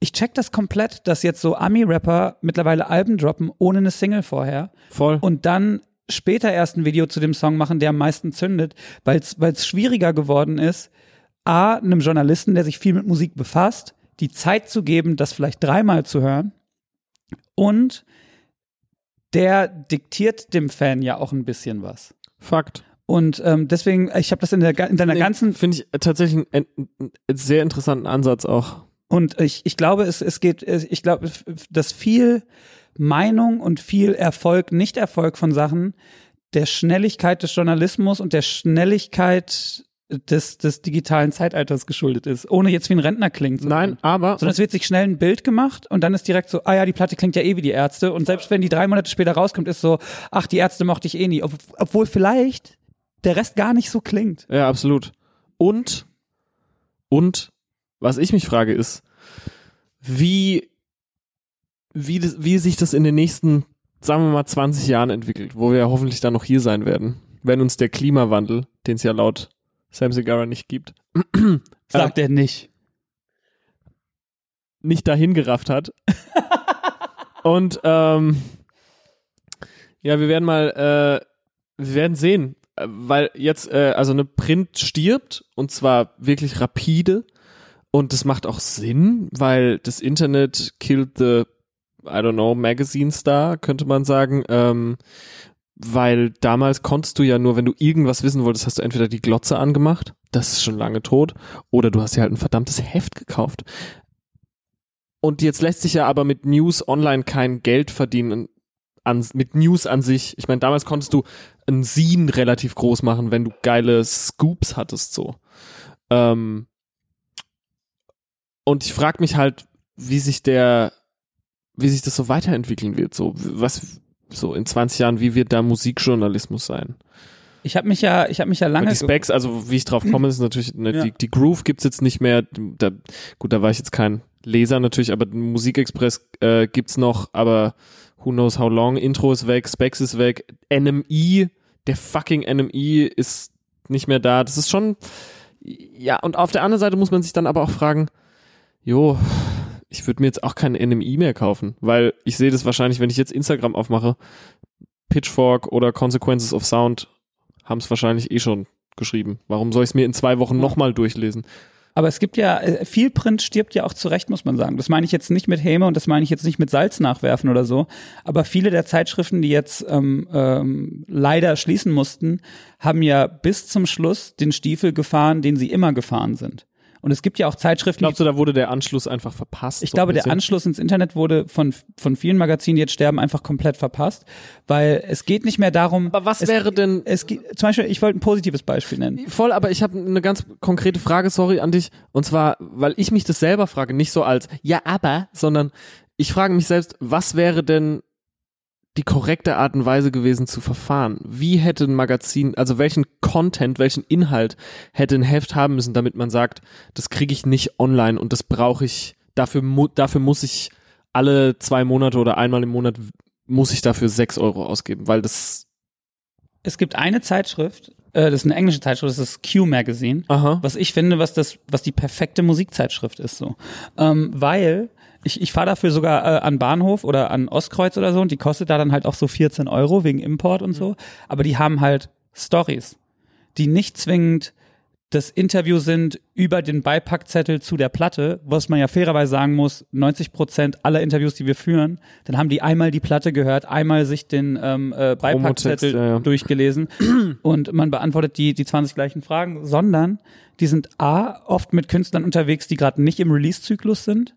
ich check das komplett, dass jetzt so Ami-Rapper mittlerweile Alben droppen ohne eine Single vorher Voll. und dann später erst ein Video zu dem Song machen, der am meisten zündet, weil es schwieriger geworden ist, A, einem Journalisten, der sich viel mit Musik befasst, die Zeit zu geben, das vielleicht dreimal zu hören und der diktiert dem Fan ja auch ein bisschen was. Fakt. Und ähm, deswegen, ich habe das in, der, in deiner ganzen Finde ich tatsächlich einen, einen sehr interessanten Ansatz auch. Und ich, ich glaube, es, es geht, ich glaube, dass viel Meinung und viel Erfolg, Nicht-Erfolg von Sachen der Schnelligkeit des Journalismus und der Schnelligkeit des, des digitalen Zeitalters geschuldet ist, ohne jetzt wie ein Rentner klingen zu Nein, aber Sondern es wird sich schnell ein Bild gemacht und dann ist direkt so, ah ja, die Platte klingt ja eh wie die Ärzte. Und selbst wenn die drei Monate später rauskommt, ist so, ach, die Ärzte mochte ich eh nie. Ob, obwohl vielleicht der Rest gar nicht so klingt. ja, absolut. Und und was ich mich frage ist, wie wie wie sich das in den nächsten sagen wir mal 20 Jahren entwickelt, wo wir ja hoffentlich dann noch hier sein werden, wenn uns der Klimawandel, den es ja laut Sam Segara nicht gibt, Sagt er nicht. nicht dahin gerafft hat. Und ähm, ja, wir werden mal, äh, wir werden sehen, äh, weil jetzt äh, also eine Print stirbt und zwar wirklich rapide und das macht auch Sinn, weil das Internet killed the I don't know Magazine Star könnte man sagen. Ähm, weil damals konntest du ja nur, wenn du irgendwas wissen wolltest, hast du entweder die Glotze angemacht, das ist schon lange tot, oder du hast dir halt ein verdammtes Heft gekauft. Und jetzt lässt sich ja aber mit News online kein Geld verdienen an, mit News an sich. Ich meine, damals konntest du ein Scene relativ groß machen, wenn du geile Scoops hattest so. Ähm, und ich frage mich halt, wie sich der, wie sich das so weiterentwickeln wird. So was, so in 20 Jahren, wie wird da Musikjournalismus sein? Ich habe mich ja, ich habe mich ja lange die Specs, also wie ich drauf komme, ist natürlich, ne, Ja. die, die Groove gibt's jetzt nicht mehr. Da, gut, da war ich jetzt kein Leser natürlich, aber Musikexpress äh, gibt's noch, aber who knows how long. Intro ist weg, Specs ist weg, NMI, der fucking NMI ist nicht mehr da. Das ist schon, ja, und auf der anderen Seite muss man sich dann aber auch fragen, jo, ich würde mir jetzt auch kein NMI mehr kaufen, weil ich sehe das wahrscheinlich, wenn ich jetzt Instagram aufmache, Pitchfork oder Consequences of Sound haben es wahrscheinlich eh schon geschrieben. Warum soll ich es mir in zwei Wochen nochmal durchlesen? Aber es gibt ja, äh, viel Print stirbt ja auch zurecht, muss man sagen. Das meine ich jetzt nicht mit Häme und das meine ich jetzt nicht mit Salz nachwerfen oder so. Aber viele der Zeitschriften, die jetzt ähm, ähm, leider schließen mussten, haben ja bis zum Schluss den Stiefel gefahren, den sie immer gefahren sind. Und es gibt ja auch Zeitschriften. Glaubst du, da wurde der Anschluss einfach verpasst? Ich so glaube, der? Anschluss ins Internet wurde von, von vielen Magazinen, die jetzt sterben, einfach komplett verpasst. Weil es geht nicht mehr darum. Aber was es, wäre denn Es geht, zum Beispiel, ich wollte ein positives Beispiel nennen. Voll, aber ich habe eine ganz konkrete Frage, sorry, an dich. Und zwar, weil ich mich das selber frage, nicht so als ja, aber, sondern ich frage mich selbst, was wäre denn die korrekte Art und Weise gewesen zu verfahren? Wie hätte ein Magazin, also welchen Content, welchen Inhalt hätte ein Heft haben müssen, damit man sagt, das kriege ich nicht online und das brauche ich, dafür, mu dafür muss ich alle zwei Monate oder einmal im Monat muss ich dafür sechs Euro ausgeben, weil das, Es gibt eine Zeitschrift, äh, das ist eine englische Zeitschrift, das ist Q Magazine. aha, was ich finde, was das, was die perfekte Musikzeitschrift ist, so, ähm, weil ich, ich fahre dafür sogar äh, an Bahnhof oder an Ostkreuz oder so und die kostet da dann halt auch so 14 Euro wegen Import und so, aber die haben halt Stories, die nicht zwingend das Interview sind über den Beipackzettel zu der Platte, was man ja fairerweise sagen muss, 90 Prozent aller Interviews, die wir führen, dann haben die einmal die Platte gehört, einmal sich den ähm, äh, Beipackzettel ja, ja. durchgelesen und man beantwortet die, die 20 gleichen Fragen, sondern die sind A, oft mit Künstlern unterwegs, die gerade nicht im Release-Zyklus sind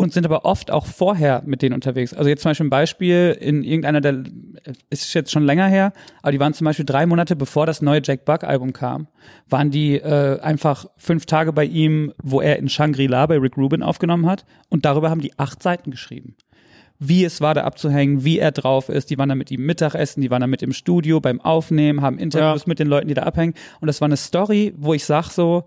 und sind aber oft auch vorher mit denen unterwegs. Also jetzt zum Beispiel ein Beispiel in irgendeiner der, ist jetzt schon länger her, aber die waren zum Beispiel drei Monate bevor das neue Jack Buck Album kam, waren die äh, einfach fünf Tage bei ihm, wo er in Shangri-La bei Rick Rubin aufgenommen hat und darüber haben die acht Seiten geschrieben wie es war, da abzuhängen, wie er drauf ist. Die waren da mit ihm Mittagessen, die waren da mit im Studio beim Aufnehmen, haben Interviews Ja. mit den Leuten, die da abhängen. Und das war eine Story, wo ich sag so,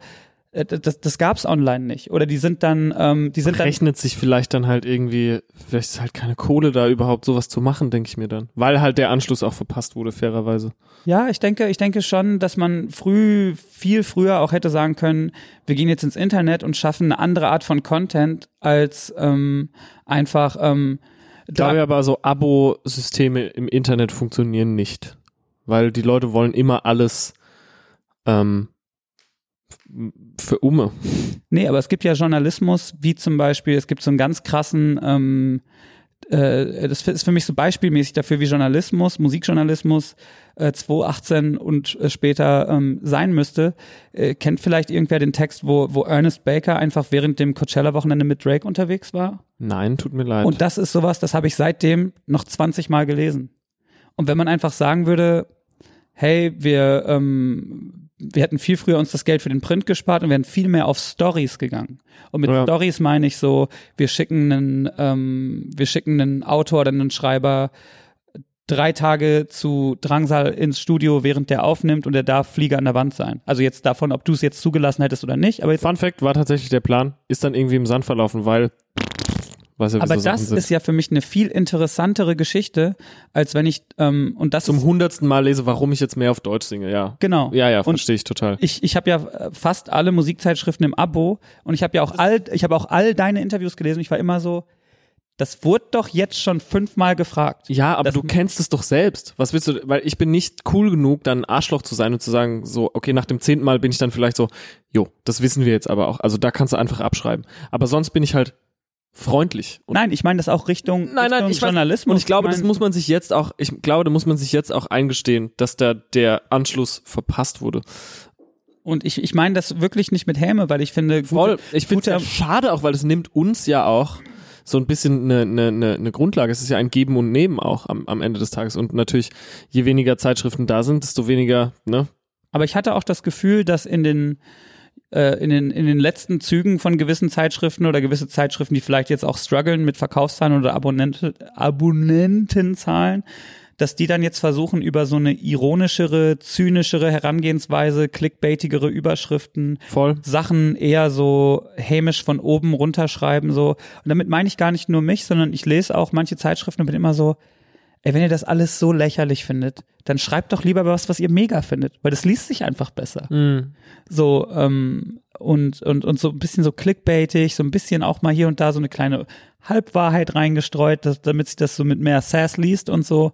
das, das gab's online nicht. Oder die sind dann, ähm, die sind dann, rechnet sich vielleicht dann halt irgendwie, vielleicht ist halt keine Kohle da überhaupt sowas zu machen, denke ich mir dann. Weil halt der Anschluss auch verpasst wurde, fairerweise. ja, ich denke, ich denke schon, dass man früh, viel früher auch hätte sagen können, wir gehen jetzt ins Internet und schaffen eine andere Art von Content als ähm, einfach ähm, Ich glaube aber so Abo-Systeme im Internet funktionieren nicht. Weil die Leute wollen immer alles ähm, für Umme. Nee, aber es gibt ja Journalismus, wie zum Beispiel, es gibt so einen ganz krassen, ähm, äh, das ist für mich so beispielmäßig dafür, wie Journalismus, Musikjournalismus äh, 2018 und äh, später ähm, sein müsste. Äh, kennt vielleicht irgendwer den Text, wo, wo Ernest Baker einfach während dem Coachella-Wochenende mit Drake unterwegs war? Nein, tut mir leid. Und das ist sowas, das habe ich seitdem noch 20 Mal gelesen. Und wenn man einfach sagen würde, hey, wir, ähm, wir hätten viel früher uns das Geld für den Print gespart und wären viel mehr auf Stories gegangen. Und mit Ja. Stories meine ich so, wir schicken einen, ähm, wir schicken einen Autor oder einen Schreiber drei Tage zu Drangsal ins Studio, während der aufnimmt und er darf Flieger an der Wand sein. Also jetzt davon, ob du es jetzt zugelassen hättest oder nicht, aber Fun Fact war tatsächlich der Plan, ist dann irgendwie im Sand verlaufen, weil weiß ja, Aber so das ist ja für mich eine viel interessantere Geschichte, als wenn ich ähm, und das zum hundertsten Mal lese, warum ich jetzt mehr auf Deutsch singe, ja. genau. Ja, ja, verstehe ich total. ich, ich habe ja äh, fast alle Musikzeitschriften im Abo und ich habe ja auch all ich habe auch all deine Interviews gelesen. Ich war immer so, das wurde doch jetzt schon fünfmal gefragt. Ja, aber Das- du kennst es doch selbst. Was willst du, weil ich bin nicht cool genug, dann Arschloch zu sein und zu sagen, so, okay, nach dem zehnten Mal bin ich dann vielleicht so, jo, das wissen wir jetzt aber auch. Also da kannst du einfach abschreiben. Aber sonst bin ich halt freundlich. Und Nein, ich meine das auch Richtung, Nein, nein, Richtung ich weiß- Journalismus. Und ich glaube, das mein, muss man sich jetzt auch, ich glaube, da muss man sich jetzt auch eingestehen, dass da der Anschluss verpasst wurde. und ich, ich meine das wirklich nicht mit Häme, weil ich finde, gute, Voll. Ich finde es ja schade auch, weil es nimmt uns ja auch so ein bisschen eine, eine, eine, eine Grundlage. Es ist ja ein Geben und Nehmen auch am, am Ende des Tages. Und natürlich, je weniger Zeitschriften da sind, desto weniger, ne? Aber ich hatte auch das Gefühl, dass in den in den in den letzten Zügen von gewissen Zeitschriften oder gewisse Zeitschriften, die vielleicht jetzt auch strugglen mit Verkaufszahlen oder Abonnenten, Abonnentenzahlen, dass die dann jetzt versuchen über so eine ironischere, zynischere Herangehensweise, clickbaitigere Überschriften, Voll. Sachen eher so hämisch von oben runterschreiben so. Und damit meine ich gar nicht nur mich, sondern ich lese auch manche Zeitschriften und bin immer so, ey, wenn ihr das alles so lächerlich findet, dann schreibt doch lieber was, was ihr mega findet, weil das liest sich einfach besser. Mhm. So, ähm, und, und, und so ein bisschen so clickbaitig, so ein bisschen auch mal hier und da so eine kleine Halbwahrheit reingestreut, dass, damit sich das so mit mehr Sass liest und so.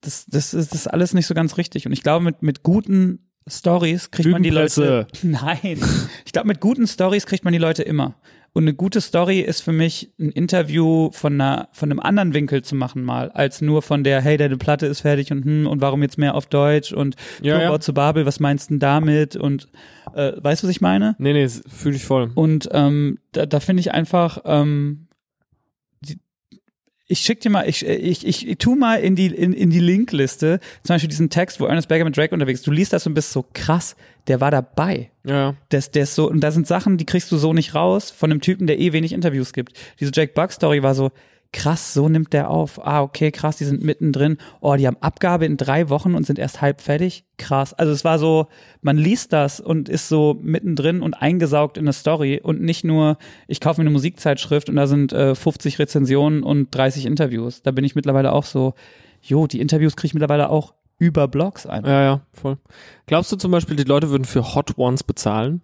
Das, das, ist, das ist alles nicht so ganz richtig. Und ich glaube, mit, mit guten Stories kriegt man die Leute. Nein. Ich glaube, mit guten Stories kriegt man die Leute immer. Und eine gute Story ist für mich ein Interview von einer, von einem anderen Winkel zu machen mal, als nur von der, hey, deine Platte ist fertig und hm, und warum jetzt mehr auf Deutsch und Ja, Turbo ja. zu Babel, was meinst du denn damit? Und äh, weißt du, was ich meine? Nee, nee, fühle ich voll. Und ähm, da, da finde ich einfach, ähm, ich schick dir mal, ich, ich, ich, ich tu mal in die, in, in die Linkliste, zum Beispiel diesen Text, wo Ernest Berger mit Drake unterwegs ist. Du liest das und bist so krass, der war dabei. Ja. Das, der ist so, und da sind Sachen, die kriegst du so nicht raus von einem Typen, der eh wenig Interviews gibt. Diese Jake Buck Story war so, krass, so nimmt der auf. Ah, okay, krass, die sind mittendrin. Oh, die haben Abgabe in drei Wochen und sind erst halb fertig. Krass. Also es war so, man liest das und ist so mittendrin und eingesaugt in eine Story und nicht nur, ich kaufe mir eine Musikzeitschrift und da sind äh, 50 Rezensionen und 30 Interviews. Da bin ich mittlerweile auch so, jo, die Interviews kriege ich mittlerweile auch über Blogs ein. Ja, ja, voll. Glaubst du zum Beispiel, die Leute würden für Hot Ones bezahlen?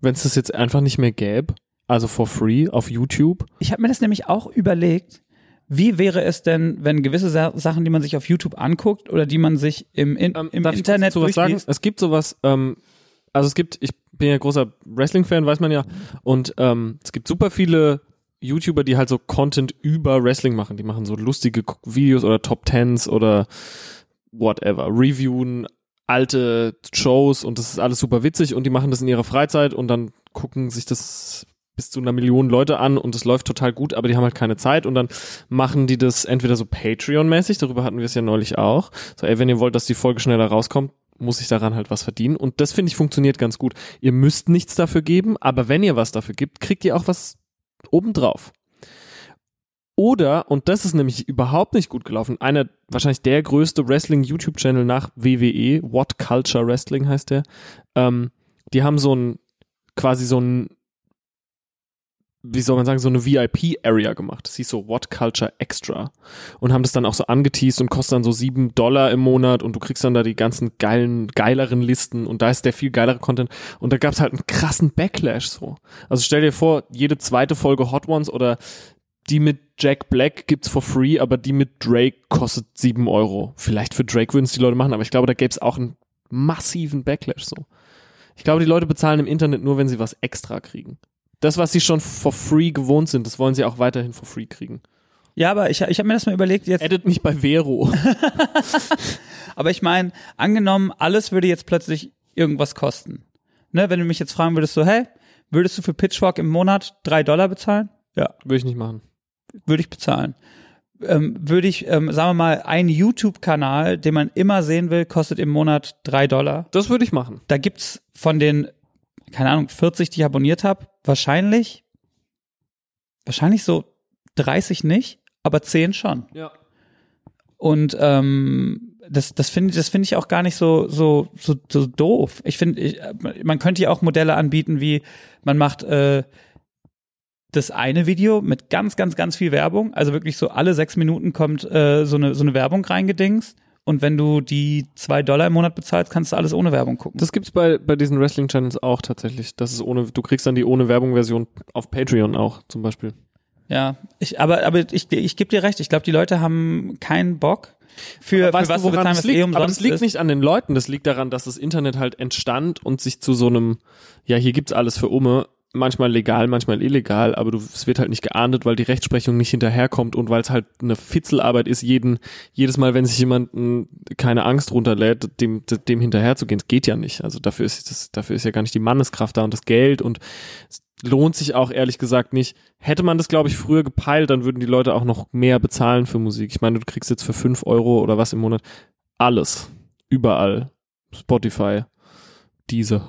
Wenn es das jetzt einfach nicht mehr gäbe? Also for free auf YouTube? Ich habe mir das nämlich auch überlegt, wie wäre es denn, wenn gewisse Sa Sachen, die man sich auf YouTube anguckt oder die man sich im, in, Ähm, im darf ich Internet kurz zu was sagen? Es gibt sowas, ähm, also es gibt, ich bin ja großer Wrestling-Fan, weiß man ja, und ähm, es gibt super viele YouTuber, die halt so Content über Wrestling machen. Die machen so lustige Videos oder Top Tens oder whatever, reviewen alte Shows und das ist alles super witzig und die machen das in ihrer Freizeit und dann gucken sich das bis zu einer Million Leute an und es läuft total gut, aber die haben halt keine Zeit und dann machen die das entweder so Patreon-mäßig, darüber hatten wir es ja neulich auch. So, ey, wenn ihr wollt, dass die Folge schneller rauskommt, muss ich daran halt was verdienen. Und das finde ich funktioniert ganz gut. Ihr müsst nichts dafür geben, aber wenn ihr was dafür gibt, kriegt ihr auch was obendrauf. Oder, und das ist nämlich überhaupt nicht gut gelaufen, einer, wahrscheinlich der größte Wrestling-YouTube-Channel nach WWE, What Culture Wrestling heißt der, ähm, die haben so ein, quasi so ein, wie soll man sagen, so eine VIP-Area gemacht. Das hieß so What Culture Extra. Und haben das dann auch so angeteased und kostet dann so sieben Dollar im Monat und du kriegst dann da die ganzen geilen, geileren Listen und da ist der viel geilere Content. Und da gab's halt einen krassen Backlash so. Also stell dir vor, jede zweite Folge Hot Ones oder die mit Jack Black gibt's for free, aber die mit Drake kostet sieben Euro. Vielleicht für Drake würden es die Leute machen, aber ich glaube, da gäb's auch einen massiven Backlash so. Ich glaube, die Leute bezahlen im Internet nur, wenn sie was extra kriegen. Das, was sie schon for free gewohnt sind, das wollen sie auch weiterhin for free kriegen. Ja, aber ich, ich habe mir das mal überlegt, jetzt, Edit mich bei Vero. aber ich meine, angenommen, alles würde jetzt plötzlich irgendwas kosten. Ne, wenn du mich jetzt fragen würdest, so, hey, würdest du für Pitchfork im Monat drei Dollar bezahlen? Ja, Würde ich nicht machen. würde ich bezahlen. Ähm, würde ich, ähm, sagen wir mal, ein YouTube-Kanal, den man immer sehen will, kostet im Monat drei Dollar. Das würde ich machen. Da gibt's von den, keine Ahnung, 40, die ich abonniert habe, wahrscheinlich, wahrscheinlich so 30 nicht, aber 10 schon. Ja. Und ähm, das, das finde das finde ich auch gar nicht so so so, so doof. Ich finde, ich, man könnte ja auch Modelle anbieten, wie man macht äh, das eine Video mit ganz ganz ganz viel Werbung, also wirklich so alle sechs Minuten kommt äh, so eine so eine Werbung reingedingst. Und wenn du die zwei Dollar im Monat bezahlst, kannst du alles ohne Werbung gucken. Das gibt's bei, bei diesen Wrestling-Channels auch tatsächlich. Das ist ohne, du kriegst dann die ohne Werbung-Version auf Patreon auch zum Beispiel. Ja, ich, aber, aber ich, ich gebe dir recht. Ich glaube, die Leute haben keinen Bock für, Aber für was du, sie bezahlen, das eh liegt? umsonst Aber das liegt ist. nicht an den Leuten, das liegt daran, dass das Internet halt entstand und sich zu so einem, ja, hier gibt's alles für Umme, manchmal legal, manchmal illegal, aber du, es wird halt nicht geahndet, weil die Rechtsprechung nicht hinterherkommt und weil es halt eine Fitzelarbeit ist, jeden, jedes Mal, wenn sich jemand keine Angst runterlädt, dem, dem hinterherzugehen, das geht ja nicht. Also dafür ist das, dafür ist ja gar nicht die Manneskraft da und das Geld und es lohnt sich auch ehrlich gesagt nicht. Hätte man das, glaube ich, früher gepeilt, dann würden die Leute auch noch mehr bezahlen für Musik. Ich meine, du kriegst jetzt für fünf Euro oder was im Monat alles. Überall. Spotify. Diese.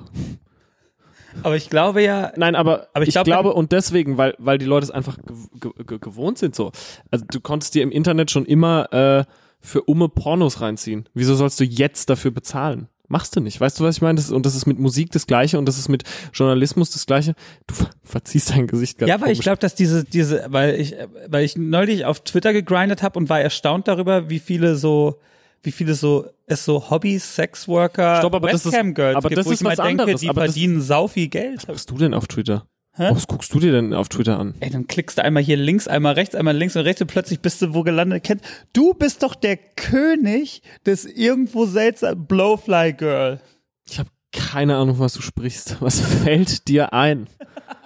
Aber ich glaube ja, Nein, aber, Aber ich ich, glaub, glaube, und deswegen, weil, weil die Leute es einfach ge ge gewohnt sind so. Also du konntest dir im Internet schon immer äh, für umme Pornos reinziehen. Wieso sollst du jetzt dafür bezahlen? Machst du nicht. Weißt du, was ich meine? Das, und das ist mit Musik das Gleiche und das ist mit Journalismus das Gleiche. Du ver verziehst dein Gesicht ganz ja, aber ich glaube, dass diese, diese, weil ich, weil ich neulich auf Twitter gegrindet habe und war erstaunt darüber, wie viele so wie viele so es so Hobbys, Sexworker, Stopp, aber Webcam Girls aber gibt, das wo ist ich mal denke, anderes, die verdienen sau viel Geld. Was machst du denn auf Twitter? Hä? Was guckst du dir denn auf Twitter an? Ey, dann klickst du einmal hier links, einmal rechts, einmal links und rechts und plötzlich bist du wo gelandet. Kennt, du bist doch der König des irgendwo seltsamen Blowfly Girl. Ich habe keine Ahnung, was du sprichst. Was fällt dir ein?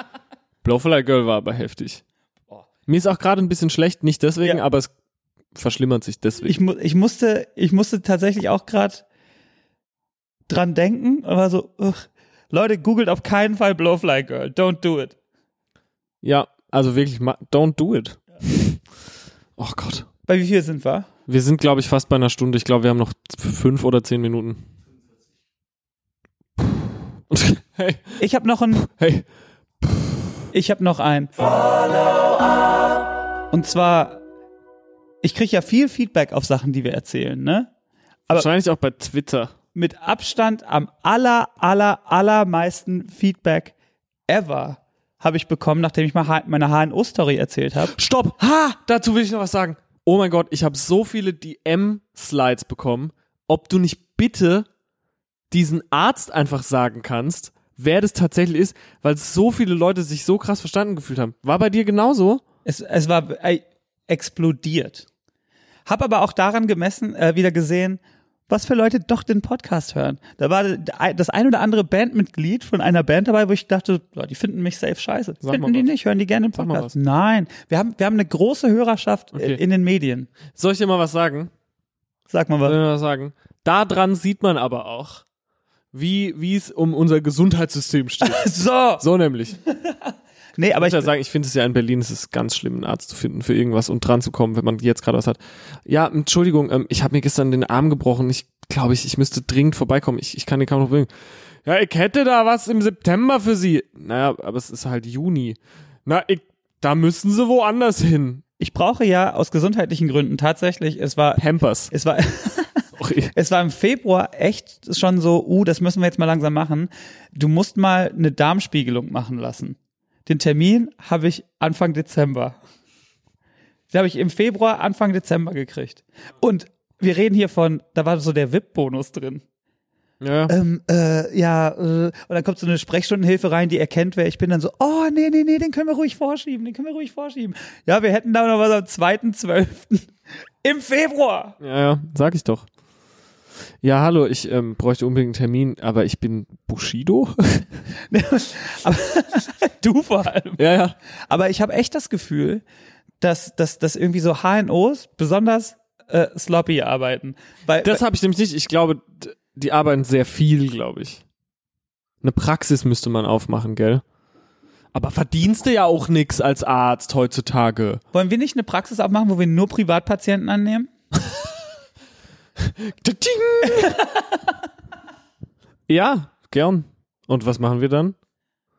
Blowfly Girl war aber heftig. Mir ist auch gerade ein bisschen schlecht, nicht deswegen, Ja. aber es verschlimmert sich deswegen. Ich, mu ich musste, ich musste tatsächlich auch gerade dran denken, aber so, ugh. Leute, googelt auf keinen Fall Blowfly Girl. Don't do it. ja, also wirklich, don't do it. Oh Gott. Bei wie viel sind wir? Wir sind, glaube ich, fast bei einer Stunde. Ich glaube, wir haben noch fünf oder zehn Minuten. Hey, Ich habe noch ein, hey. ich habe noch ein. Und zwar, ich kriege ja viel Feedback auf Sachen, die wir erzählen, ne? Aber- Wahrscheinlich auch bei Twitter. mit Abstand am aller, aller, allermeisten Feedback ever habe ich bekommen, nachdem ich mal meine HNO-Story erzählt habe. Stopp! Ha! Dazu will ich noch was sagen. Oh mein Gott, ich habe so viele DM-Slides bekommen, ob du nicht bitte diesen Arzt einfach sagen kannst, wer das tatsächlich ist, weil so viele Leute sich so krass verstanden gefühlt haben. War bei dir genauso? Es, es war äh, explodiert. Hab aber auch daran gemessen, äh, wieder gesehen, was für Leute doch den Podcast hören. Da war das ein oder andere Bandmitglied von einer Band dabei, wo ich dachte, die finden mich safe scheiße. Sag finden die was. nicht, hören die gerne den Podcast. was. Nein, wir haben, wir haben eine große Hörerschaft äh, Okay. in den Medien. Soll ich dir mal was sagen? Sag mal Soll ich was. dir mal was sagen? Daran sieht man aber auch, wie wie es um unser Gesundheitssystem steht. So, So nämlich. nee, aber ich, muss ja sagen, ich finde es ja in Berlin, es ist ganz schlimm, einen Arzt zu finden für irgendwas und dran zu kommen, wenn man jetzt gerade was hat. Ja, Entschuldigung, ähm, ich habe mir gestern den Arm gebrochen. Ich glaube, ich, ich müsste dringend vorbeikommen. Ich, ich kann den kaum noch bringen. Ja, ich hätte da was im September für Sie. Naja, aber es ist halt Juni. Na, ich, da müssen Sie woanders hin. ich brauche ja aus gesundheitlichen Gründen tatsächlich, es war, Pampers. es war, es war im Februar echt schon so, uh, das müssen wir jetzt mal langsam machen. Du musst mal eine Darmspiegelung machen lassen. Den Termin habe ich Anfang Dezember. Den habe ich im Februar, Anfang Dezember gekriegt. Und wir reden hier von, da war so der VIP-Bonus drin. Ja, Ähm, äh, ja, äh, und dann kommt so eine Sprechstundenhilfe rein, die erkennt, wer ich bin, dann so, oh, nee, nee, nee, den können wir ruhig vorschieben, den können wir ruhig vorschieben. Ja, wir hätten da noch was am 2.12. im Februar. ja, ja, sag ich doch. Ja, hallo, ich ähm, bräuchte unbedingt einen Termin, aber ich bin Bushido. Aber, du vor allem. ja, ja. Aber ich habe echt das Gefühl, dass, dass, dass irgendwie so HNOs besonders äh, sloppy arbeiten. Weil, Das habe ich nämlich nicht. Ich glaube, die arbeiten sehr viel, glaube ich. Eine Praxis müsste man aufmachen, gell? Aber verdienst du ja auch nix als Arzt heutzutage. wollen wir nicht eine Praxis aufmachen, wo wir nur Privatpatienten annehmen? Ja, gern. Und was machen wir dann?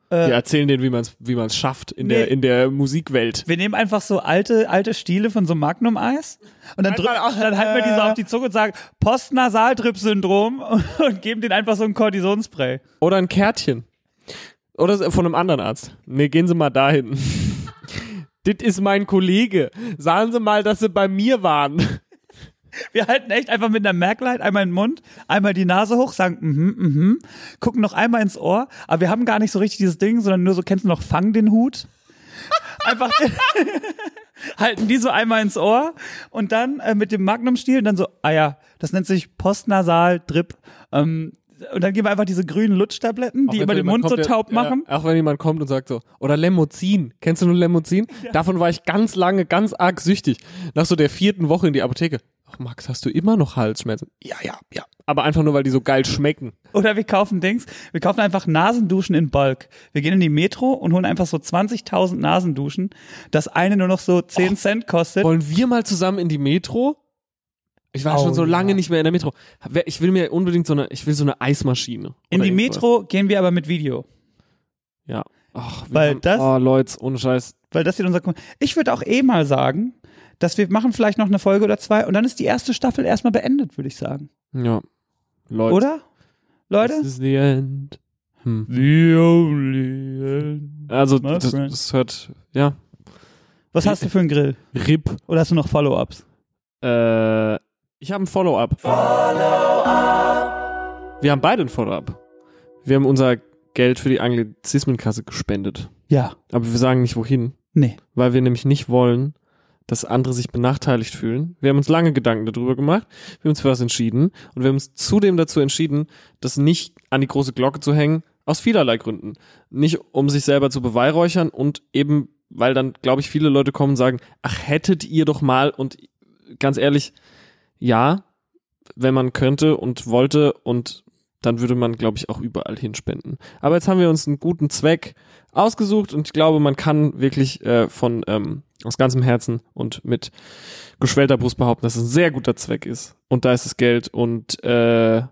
Äh, Wir erzählen denen, wie man es wie man's schafft in, Nee. der, in der Musikwelt. Wir nehmen einfach so alte, alte Stiele von so Magnum-Eis und dann, drück, Einfach- dann halten wir die so auf die Zunge und sagen Postnasaldrip-Syndrom und geben denen einfach so ein Kortisonspray. Oder ein Kärtchen. Oder von einem anderen Arzt. Nee, gehen Sie mal dahin. Dit ist mein Kollege. Sagen Sie mal, dass Sie bei mir waren. Wir halten echt einfach mit einer Merklight einmal in den Mund, einmal die Nase hoch, sagen mhm, mhm, gucken noch einmal ins Ohr, aber wir haben gar nicht so richtig dieses Ding, sondern nur so, kennst du noch, fang den Hut? Einfach halten die so einmal ins Ohr und dann äh, mit dem Magnumstiel und dann so, ah ja, das nennt sich Postnasal Drip. Ähm, und dann geben wir einfach diese grünen Lutschtabletten, die über den Mund so kommt, der- taub machen. Ja, auch wenn jemand kommt und sagt so, oder Lemozin. Kennst du nur Lemozin? Davon war ich ganz lange, ganz arg süchtig. Nach so der vierten Woche in die Apotheke. Ach Max, hast du immer noch Halsschmerzen? Ja, ja, ja. Aber einfach nur, weil die so geil schmecken. Oder wir kaufen Dings, wir kaufen einfach Nasenduschen in Bulk. Wir gehen in die Metro und holen einfach so 20.000 Nasenduschen, das eine nur noch so 10 Cent kostet. Wollen wir mal zusammen in die Metro? Ich war Oh, schon so lange ja. nicht mehr in der Metro. Ich will mir unbedingt so eine, ich will so eine Eismaschine. In die irgendwas. Metro gehen wir aber mit Video. Ja. Ach, Weil haben, das- Oh, Leute, ohne Scheiß. Weil das hier unser. Ich würde auch eh mal sagen, dass wir machen vielleicht noch eine Folge oder zwei und dann ist die erste Staffel erstmal beendet, würde ich sagen. Ja. Leute. Oder? Leute? This is the end. Hm. The only end. Also, das, das hört, ja. Was hast du für einen Grill? RIP. Oder hast du noch Follow-ups? Äh, Ich habe ein Follow-up. Wir haben beide ein Follow-up. Wir haben unser Geld für die Anglizismenkasse gespendet. Ja. Aber wir sagen nicht wohin, Nee. weil wir nämlich nicht wollen, dass andere sich benachteiligt fühlen. Wir haben uns lange Gedanken darüber gemacht, wir haben uns für was entschieden und wir haben uns zudem dazu entschieden, das nicht an die große Glocke zu hängen, aus vielerlei Gründen. Nicht um sich selber zu beweihräuchern und eben, weil dann, glaube ich, viele Leute kommen und sagen, ach, hättet ihr doch mal und ganz ehrlich, ja, wenn man könnte und wollte und dann würde man, glaube ich, auch überall hinspenden. Aber jetzt haben wir uns einen guten Zweck ausgesucht und ich glaube, man kann wirklich äh, von ähm, aus ganzem Herzen und mit geschwellter Brust behaupten, dass es ein sehr guter Zweck ist. Und da ist das Geld und äh,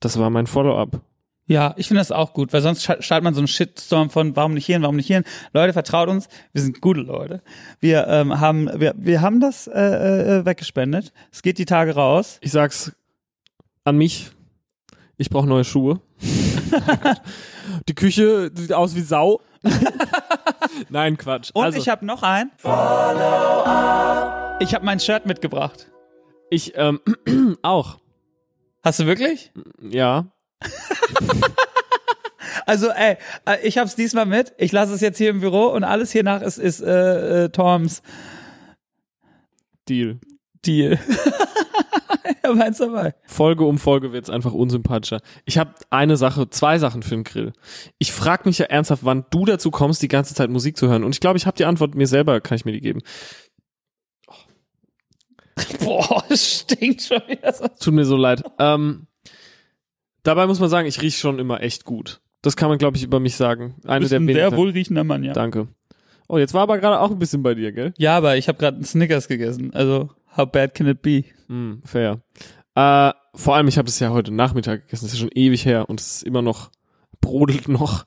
das war mein Follow-up. Ja, ich finde das auch gut, weil sonst startet man so einen Shitstorm von warum nicht hier, warum nicht hier. Leute, vertraut uns, wir sind gute Leute. Wir ähm, haben wir, wir haben das äh, äh, weggespendet. Es geht die Tage raus. Ich sag's an mich. Ich brauche neue Schuhe. Die Küche sieht aus wie Sau. Nein, Quatsch. Und also, ich habe noch ein. Ich habe mein Shirt mitgebracht. ich ähm, auch. Hast du wirklich? Ja. Also, ey, äh, ich hab's diesmal mit. Ich lasse es jetzt hier im Büro und alles hier nach ist, ist äh, äh, Toms Deal. Deal. er war eins dabei. Folge um Folge wird's einfach unsympathischer. Ich habe eine Sache, zwei Sachen für den Grill. Ich frage mich ja ernsthaft, wann du dazu kommst, die ganze Zeit Musik zu hören. Und ich glaube, ich habe die Antwort mir selber, kann ich mir die geben. Boah, es stinkt schon wieder so. Tut mir so leid. Ähm, dabei muss man sagen, ich riech schon immer echt gut. Das kann man, glaube ich, über mich sagen. Du Eine bist der ein sehr wohlriechender Mann, ja. Danke. Oh, jetzt war aber gerade auch ein bisschen bei dir, gell? Ja, aber ich habe gerade einen Snickers gegessen. Also, how bad can it be? Hm, fair. Äh, vor allem, ich habe es ja heute Nachmittag gegessen. Das ist ja schon ewig her und es ist immer noch, brodelt noch.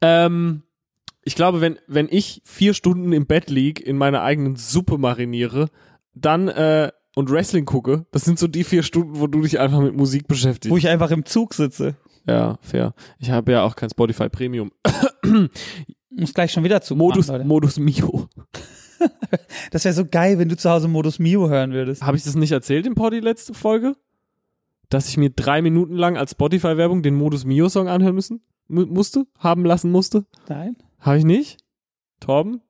Ähm, ich glaube, wenn, wenn ich vier Stunden im Bett lieg, in meiner eigenen Suppe mariniere, dann äh, und Wrestling gucke, das sind so die vier Stunden, wo du dich einfach mit Musik beschäftigst. Wo ich einfach im Zug sitze. ja, fair. Ich habe ja auch kein Spotify Premium. Muss gleich schon wieder zu Modus, Leute. Modus Mio. Das wäre so geil, wenn du zu Hause Modus Mio hören würdest. Habe ich das nicht erzählt im Poddy letzte Folge? Dass ich mir drei Minuten lang als Spotify-Werbung den Modus Mio-Song anhören müssen, mu- musste, haben lassen musste? Nein? Habe ich nicht? Torben?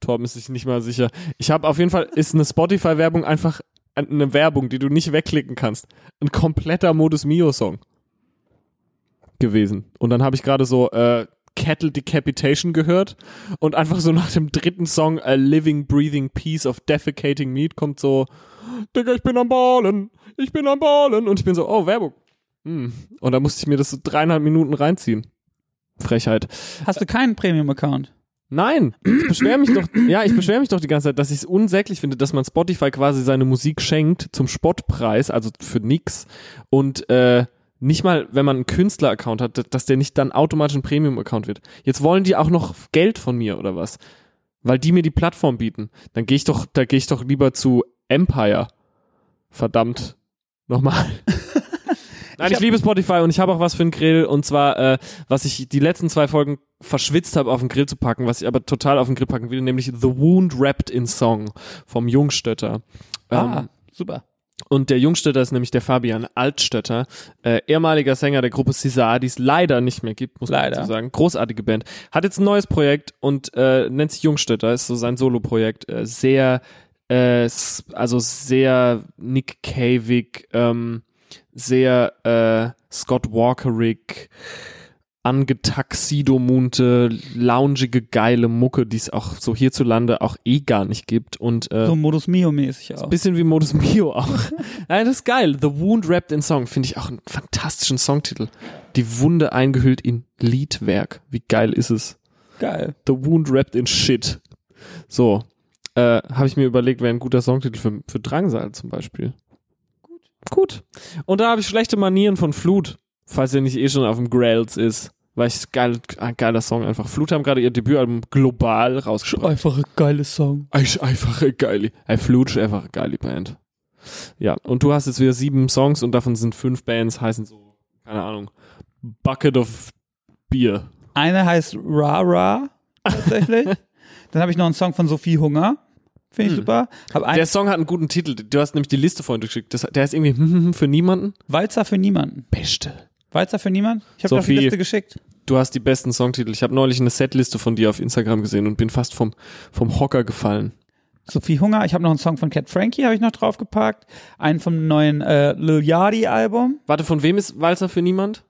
Torben ist sich nicht mal sicher. Ich habe auf jeden Fall, ist eine Spotify-Werbung einfach eine Werbung, die du nicht wegklicken kannst. Ein kompletter Modus Mio-Song gewesen. Und dann habe ich gerade so äh, Cattle Decapitation gehört und einfach so nach dem dritten Song A Living Breathing Piece of Defecating Meat kommt so Digga, ich bin am Ballen, ich bin am Ballen und ich bin so, oh, Werbung. Hm. Und da musste ich mir das so dreieinhalb Minuten reinziehen. Frechheit. Hast du keinen Premium-Account? Nein, ich beschwere mich doch, ja, ich beschwere mich doch die ganze Zeit, dass ich es unsäglich finde, dass man Spotify quasi seine Musik schenkt zum Spottpreis, also für nix. Und äh, nicht mal, wenn man einen Künstler-Account hat, dass der nicht dann automatisch ein Premium-Account wird. Jetzt wollen die auch noch Geld von mir oder was? Weil die mir die Plattform bieten. Dann gehe ich doch, da gehe ich doch lieber zu Empire. Verdammt. Nochmal. Nein, ich, liebe Spotify und ich habe auch was für den Grill und zwar, äh, was ich die letzten zwei Folgen verschwitzt habe, auf den Grill zu packen, was ich aber total auf den Grill packen will, nämlich The Wound Wrapped in Song vom Jungstötter. Ah, Ähm, super. Und der Jungstötter ist nämlich der Fabian Altstötter, äh, ehemaliger Sänger der Gruppe Cesar, die es leider nicht mehr gibt, muss man Leider. dazu sagen. Großartige Band. Hat jetzt ein neues Projekt und äh, nennt sich Jungstötter, ist so sein Solo-Projekt. Äh, sehr, äh, also sehr Nick Cavig, ähm, sehr äh, Scott Walkerig, angetaxidomunte, loungige, geile Mucke, die es auch so hierzulande auch eh gar nicht gibt. Und äh, So Modus Mio-mäßig auch. Bisschen wie Modus Mio auch. Nein, das ist geil. The Wound Wrapped in Song finde ich auch einen fantastischen Songtitel. Die Wunde eingehüllt in Liedwerk. Wie geil ist es? Geil. The Wound Wrapped in Shit. So. Äh, Habe ich mir überlegt, wäre ein guter Songtitel für, für Drangsal zum Beispiel. Gut. Gut. Und da habe ich schlechte Manieren von Flut, falls er nicht eh schon auf dem Grails ist. Weil ich geil, ein geiler Song einfach. Flut haben gerade ihr Debütalbum global rausgebracht. Einfach ein geiles Song. Ist einfach eine geile. Fluch ist einfach eine geile Band. Ja, und du hast jetzt wieder sieben Songs und davon sind fünf Bands, heißen so, keine Ahnung, Bucket of Beer. Eine heißt Ra Ra, tatsächlich. Dann habe ich noch einen Song von Sophie Hunger. finde ich super. Hab einen Der Song hat einen guten Titel. Du hast nämlich die Liste vorhin geschickt. Das, der heißt irgendwie hm, hm, hm, für niemanden. Walzer für niemanden. Beste. Walzer für niemanden? Ich habe doch die. Liste geschickt. Du hast die besten Songtitel. Ich habe neulich eine Setliste von dir auf Instagram gesehen und bin fast vom, vom Hocker gefallen. Sophie Hunger. Ich habe noch einen Song von Cat Frankie, habe ich noch draufgepackt. Einen vom neuen äh, Lil Yachty Album. Warte, von wem ist Walzer für niemand?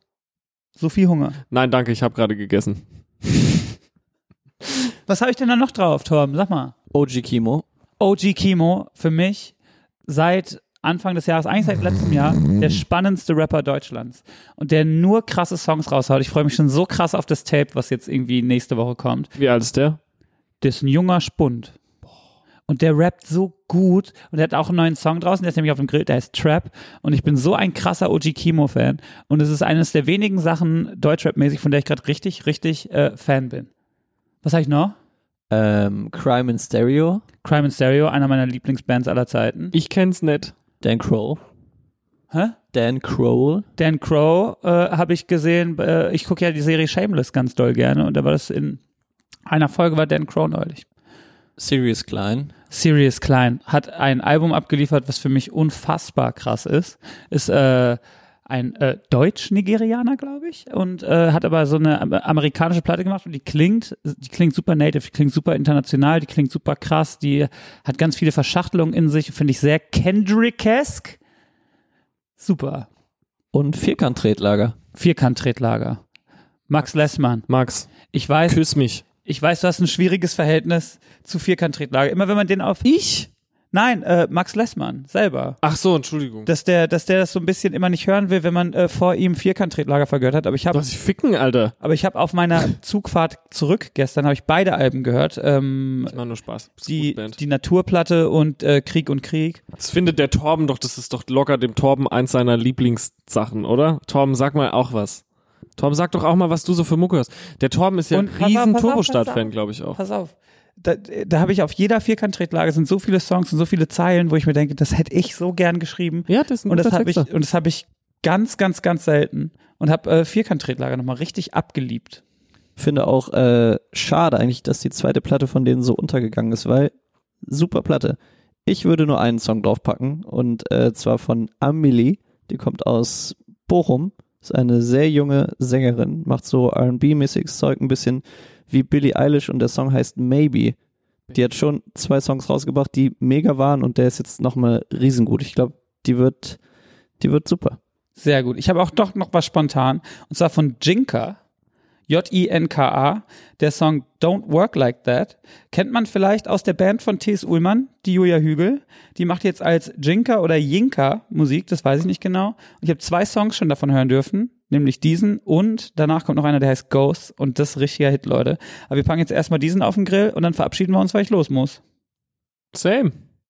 Sophie Hunger. Nein, danke, ich habe gerade gegessen. Was habe ich denn da noch drauf, Torben? Sag mal. OG Kimo. OG Kimo für mich seit Anfang des Jahres, eigentlich seit letztem Jahr, der spannendste Rapper Deutschlands. Und der nur krasse Songs raushaut. Ich freue mich schon so krass auf das Tape, was jetzt irgendwie nächste Woche kommt. Wie alt ist der? Der ist ein junger Spund. Und der rappt so gut. Und der hat auch einen neuen Song draußen, der ist nämlich auf dem Grill, der heißt Trap. Und ich bin so ein krasser OG Kimo-Fan. Und es ist eines der wenigen Sachen Deutschrap-mäßig, von der ich gerade richtig, richtig äh, Fan bin. Was habe ich noch? Ähm, Crime in Stereo. Crime in Stereo, einer meiner Lieblingsbands aller Zeiten. Ich kenn's nicht. Dan Kroll. Hä? Dan Kroll. Dan Crow äh, habe ich gesehen, äh, ich gucke ja die Serie Shameless ganz doll gerne und da war das in einer Folge war Dan Crow neulich. Sirius Klein. Sirius Klein hat ein Album abgeliefert, was für mich unfassbar krass ist. Ist äh, ein äh, Deutsch-Nigerianer, glaube ich, und äh, hat aber so eine am- amerikanische Platte gemacht und die klingt, die klingt super native, die klingt super international, die klingt super krass, die hat ganz viele Verschachtelungen in sich, finde ich sehr Kendrick-esque. Super. Und Vierkant-Tretlager. Vierkant-Tretlager. Max Lessmann. Max, Ich weiß, küss mich. ich weiß, du hast ein schwieriges Verhältnis zu Vierkant-Tretlager. Immer wenn man den auf. Ich? Nein, äh, Max Lessmann selber. Ach so, Entschuldigung. Dass der, dass der das so ein bisschen immer nicht hören will, wenn man äh, vor ihm Vierkant-Tretlager vergehört hat. Aber ich habe, dich ficken, Alter. aber ich habe auf meiner Zugfahrt zurück gestern habe ich beide Alben gehört. Ähm, Ich mach nur Spaß. Die, die Naturplatte und äh, Krieg und Krieg. Das findet der Torben doch, das ist doch locker dem Torben eins seiner Lieblingssachen, oder? Torben, sag mal auch was. Torben, sag doch auch mal, was du so für Mucke hörst. Der Torben ist ja Und ein riesen auf. glaube ich auch. Pass auf. Da, da habe ich auf jeder Vierkant-Tretlager sind so viele Songs und so viele Zeilen, wo ich mir denke, das hätte ich so gern geschrieben. Ja, das ist ein Und das habe ich, und das habe ich ganz, ganz, ganz selten und habe äh, Vierkant-Tretlager nochmal richtig abgeliebt. Finde auch äh, schade eigentlich, dass die zweite Platte von denen so untergegangen ist, weil super Platte. Ich würde nur einen Song draufpacken und äh, zwar von Amelie, die kommt aus Bochum, ist eine sehr junge Sängerin, macht so R&B-mäßiges Zeug, ein bisschen wie Billie Eilish und der Song heißt Maybe. Die hat schon zwei Songs rausgebracht, die mega waren und der ist jetzt nochmal riesengut. Ich glaube, die wird, die wird super. Sehr gut. Ich habe auch doch noch was spontan und zwar von Jinka. J-I-N-K-A, der Song Don't Work Like That. Kennt man vielleicht aus der Band von T.S. Ullmann, die Julia Hügel. Die macht jetzt als Jinka oder Jinka Musik, das weiß ich nicht genau. Und ich habe zwei Songs schon davon hören dürfen, nämlich diesen und danach kommt noch einer, der heißt Ghost und das ist richtiger Hit, Leute. Aber wir packen jetzt erstmal diesen auf den Grill und dann verabschieden wir uns, weil ich los muss. Same.